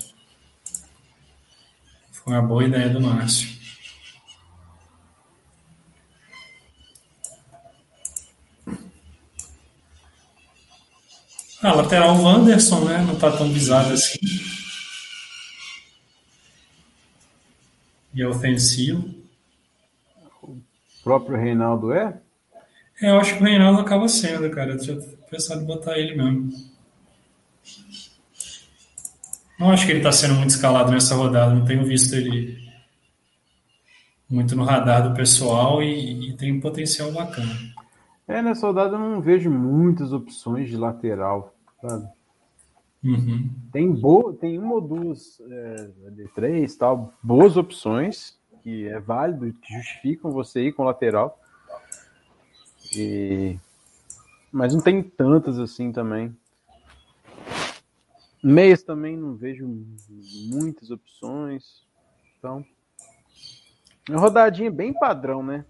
Foi uma boa ideia do Márcio. Ah, lateral o Wanderson, né? Não tá tão visado assim. E é ofensivo. O próprio Reinaldo é? É, eu acho que o Reinaldo acaba sendo, cara. Eu tinha pensado em botar ele mesmo. Não acho que ele está sendo muito escalado nessa rodada. Não tenho visto ele muito no radar do pessoal e, e tem um potencial bacana. É, nessa rodada eu não vejo muitas opções de lateral, sabe? Uhum. Tem, boa, tem uma ou duas, é, de três, tal, boas opções, que é válido, que justificam você ir com lateral. E... Mas não tem tantas assim também. Meias também não vejo muitas opções. Então, uma rodadinha bem padrão, né?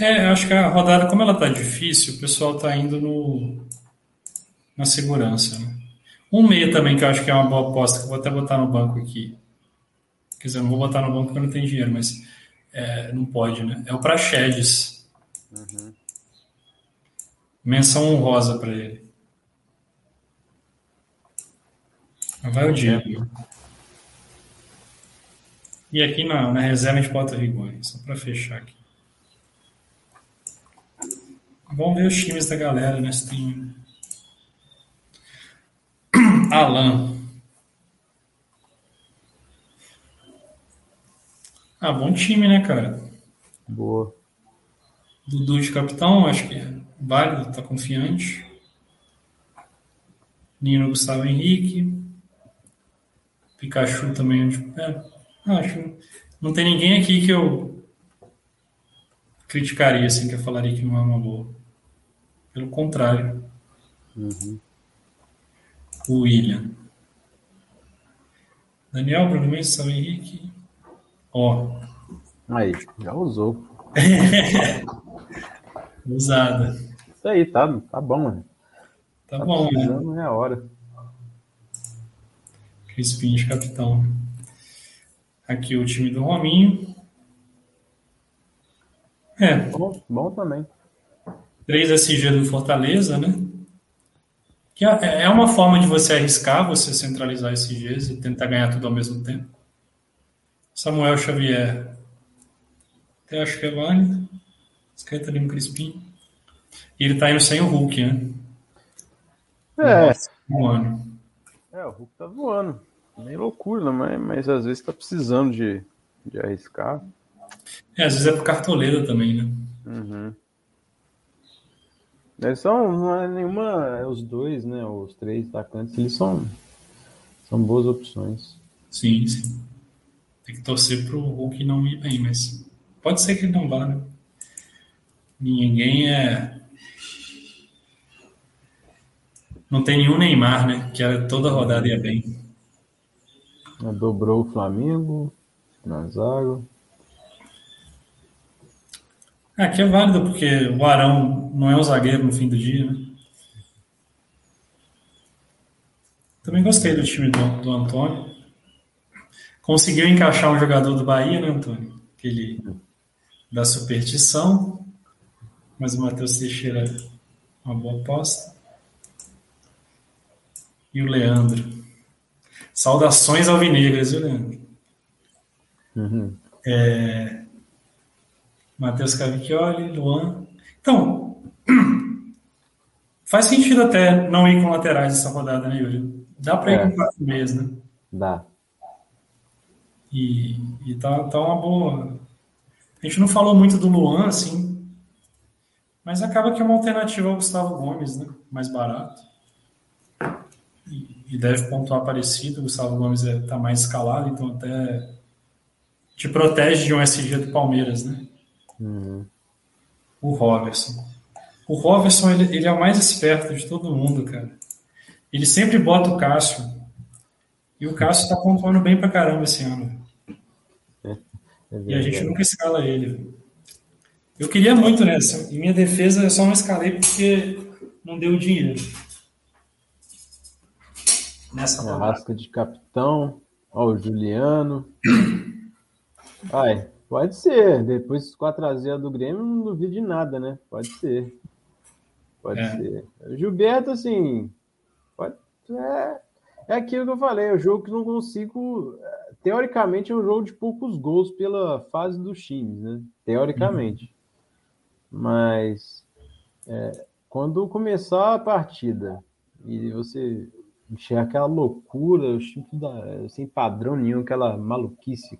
É, eu acho que a rodada, como ela tá difícil, o pessoal tá indo no na segurança. Né? Um meia também, que eu acho que é uma boa aposta, que eu vou até botar no banco aqui. Quer dizer, não vou botar no banco porque eu não tenho dinheiro, mas é, não pode, né? É o Praxedes. Uhum. Menção honrosa para ele. Vai o Diego. E aqui na, na reserva a gente bota Rigoni, só para fechar aqui. Vamos ver os times da galera, né? Se tem Alan. Ah, bom time, né, cara? Boa. Dudu de capitão, acho que é válido, tá confiante. Nino Gustavo Henrique. Pikachu também. É, acho. Não tem ninguém aqui que eu criticaria, assim, que eu falaria que não é uma boa. Pelo contrário. Uhum. O William. Daniel, Bruno Mendes, São Henrique. Ó. Aí, já usou. Usada. Isso aí, tá, tá bom, né? Tá, tá bom, né? É a hora. Crispim de capitão. Aqui o time do Rominho. É. Bom, bom também. 3 SG do Fortaleza, né? Que é, é uma forma de você arriscar, você centralizar esses Gs e tentar ganhar tudo ao mesmo tempo. Samuel Xavier, até acho que é válido. Esquenta ali no Crispim. E ele tá indo sem o Hulk, né? É. Voando. É, o Hulk tá voando. Meio loucura, mas, mas às vezes tá precisando de, de arriscar. É, às vezes é pro cartoleiro também, né? Uhum. Eles são, não é nenhuma, é os dois, né? Os três atacantes, eles são, são boas opções. Sim, sim. Tem que torcer pro Hulk não ir bem, mas pode ser que ele não vá, né? Ninguém é. Não tem nenhum Neymar, né? Que era toda rodada ia bem. Dobrou o Flamengo na zaga. Aqui é válido porque o Arão não é um zagueiro no fim do dia, né? Também gostei do time do, do Antônio. Conseguiu encaixar um jogador do Bahia, né, Antônio? Aquele da superstição. Mas o Matheus Teixeira é uma boa aposta. E o Leandro. Saudações alvinegras, viu, Leandro? Uhum. É... Matheus Cavicchioli, Luan. Então, faz sentido até não ir com laterais essa rodada, né, Yuri? Dá para ir é. com quatro meses, né? Dá. E, e tá, tá uma boa. A gente não falou muito do Luan, assim, mas acaba que é uma alternativa ao Gustavo Gomes, né? Mais barato. E, e deve pontuar parecido. O Gustavo Gomes está é, mais escalado, então até te protege de um SG do Palmeiras, né? Uhum. O Robertson. O Robertson, ele, ele é o mais esperto de todo mundo, cara. Ele sempre bota o Cássio. E o Cássio tá pontuando bem pra caramba esse ano. É, é e a gente nunca escala ele. Eu queria muito nessa. Em minha defesa, eu só não escalei porque não deu dinheiro. Nessa Arrasca de capitão. Ó, o Juliano. Ai, pode ser. Depois 4x0 do Grêmio, não duvido de nada, né? Pode ser. Pode é. ser. O Gilberto, assim. Pode, é, é aquilo que eu falei. É um jogo que não consigo. Teoricamente, é um jogo de poucos gols pela fase dos times, né? Teoricamente. Uhum. Mas. É, quando começar a partida e você enxerga aquela loucura, o time da, sem padrão nenhum, aquela maluquice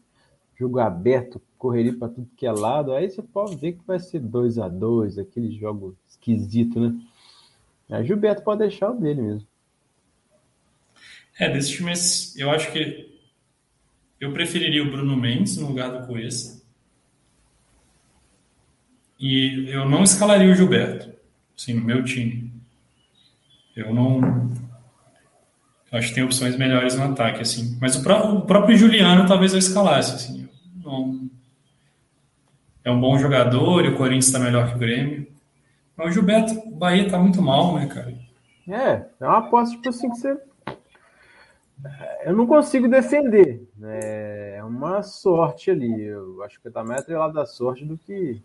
jogo aberto, correria para tudo que é lado, aí você pode ver que vai ser 2 a 2 aquele jogo esquisito, né? A Gilberto pode deixar o dele mesmo. É, desse time, eu acho que eu preferiria o Bruno Mendes no lugar do Cuesta. E eu não escalaria o Gilberto, assim, no meu time. Eu não. Eu acho que tem opções melhores no ataque, assim. Mas o, pró o próprio Juliano talvez eu escalasse, assim é um bom jogador e o Corinthians está melhor que o Grêmio. Mas o Gilberto, o Bahia tá muito mal, né, cara? É, é uma aposta, tipo assim, que você. Eu não consigo defender. Né? É uma sorte ali. Eu acho que tá mais atrelado da sorte do que,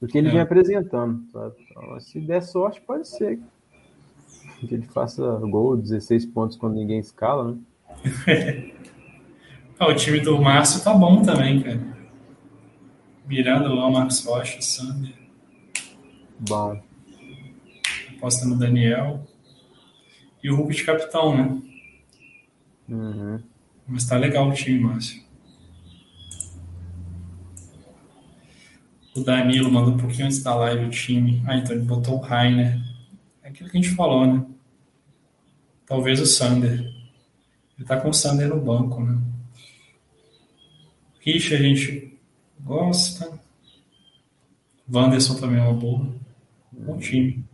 do que ele é. vem apresentando. Sabe? Então, se der sorte, pode ser que ele faça gol, 16 pontos quando ninguém escala, né? Ah, o time do Márcio tá bom também, cara. Miranda, Luan, Marcos Rocha, Sander. Bom. Aposta no Daniel. E o Hulk de capitão, né? Uhum. Mas tá legal o time, Márcio. O Danilo mandou um pouquinho antes da live o time. Ah, então ele botou o Rainer. É aquilo que a gente falou, né? Talvez o Sander. Ele tá com o Sander no banco, né? Rich a gente gosta. Wanderson também é uma boa. Bom time.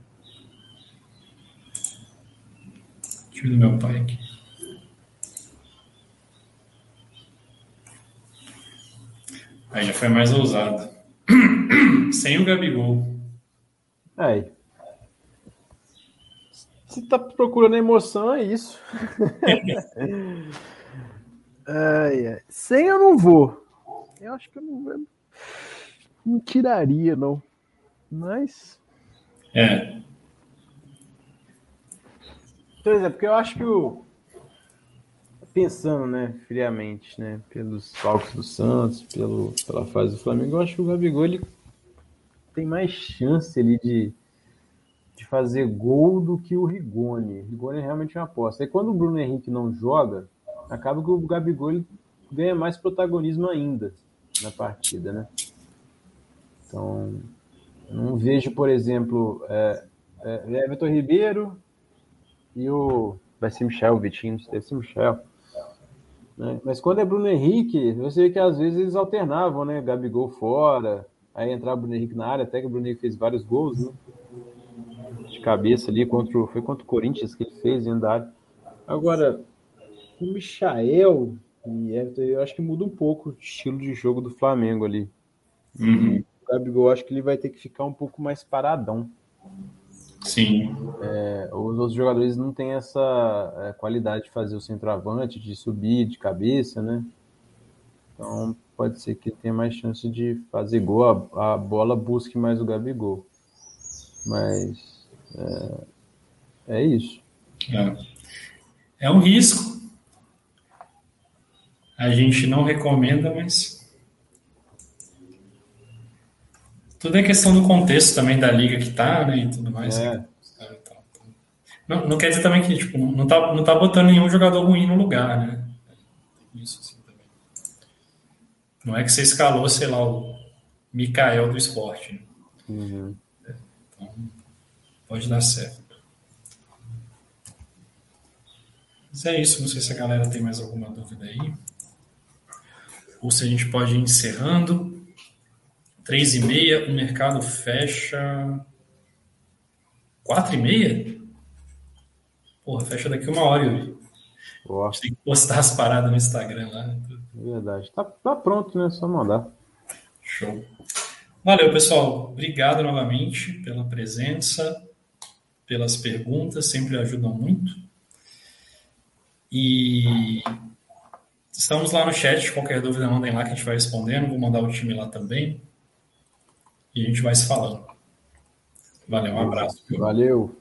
Time do meu pai aqui. Aí já foi mais ousado. Sem o Gabigol. Aí. Se tá procurando emoção, é isso. Ai, ai. Sem eu não vou. Eu acho que eu não, não tiraria, não. Mas. É. Por exemplo, porque eu acho que o. Pensando, né, friamente, né, pelos palcos do Santos, pelo, pela fase do Flamengo, eu acho que o Gabigol ele tem mais chance ali de, de fazer gol do que o Rigoni. O Rigoni é realmente uma aposta. E quando o Bruno Henrique não joga, acaba que o Gabigol ele ganha mais protagonismo ainda na partida, né? Então, não vejo, por exemplo, é, é, Everton Ribeiro e o. Vai ser Michel, o Vitinho, deve ser Michel. Né? Mas quando é Bruno Henrique, você vê que às vezes eles alternavam, né? Gabigol fora, aí entrava Bruno Henrique na área, até que o Bruno Henrique fez vários gols, né? De cabeça ali, contra o, foi contra o Corinthians que ele fez dentro da área. Agora, o Michael e Everton, eu acho que muda um pouco o estilo de jogo do Flamengo ali. Uhum. O Gabigol, acho que ele vai ter que ficar um pouco mais paradão. Sim. É, os outros jogadores não têm essa é, qualidade de fazer o centroavante, de subir de cabeça, né? Então pode ser que tenha mais chance de fazer gol, a, a bola busque mais o Gabigol. Mas é, é isso. É. é um risco, A gente não recomenda, mas. Tudo é questão do contexto também da liga que tá, né? E tudo mais. É. Não, não quer dizer também que tipo, não, tá, não tá botando nenhum jogador ruim no lugar, né? Isso assim também. Não é que você escalou, sei lá, o Mikael do esporte. Né? Uhum. Então, pode dar certo. Mas é isso, não sei se a galera tem mais alguma dúvida aí. Ou se a gente pode ir encerrando. Três e meia, o mercado fecha. Quatro e meia? Porra, fecha daqui uma hora, Yuri. Boa. A gente tem que postar as paradas no Instagram lá. Verdade. Tá, tá pronto, né? Só mandar. Show. Valeu, pessoal. Obrigado novamente pela presença, pelas perguntas, sempre ajudam muito. E estamos lá no chat, qualquer dúvida mandem lá que a gente vai respondendo. Vou mandar o time lá também. E a gente vai se falando. Valeu, um abraço. Valeu.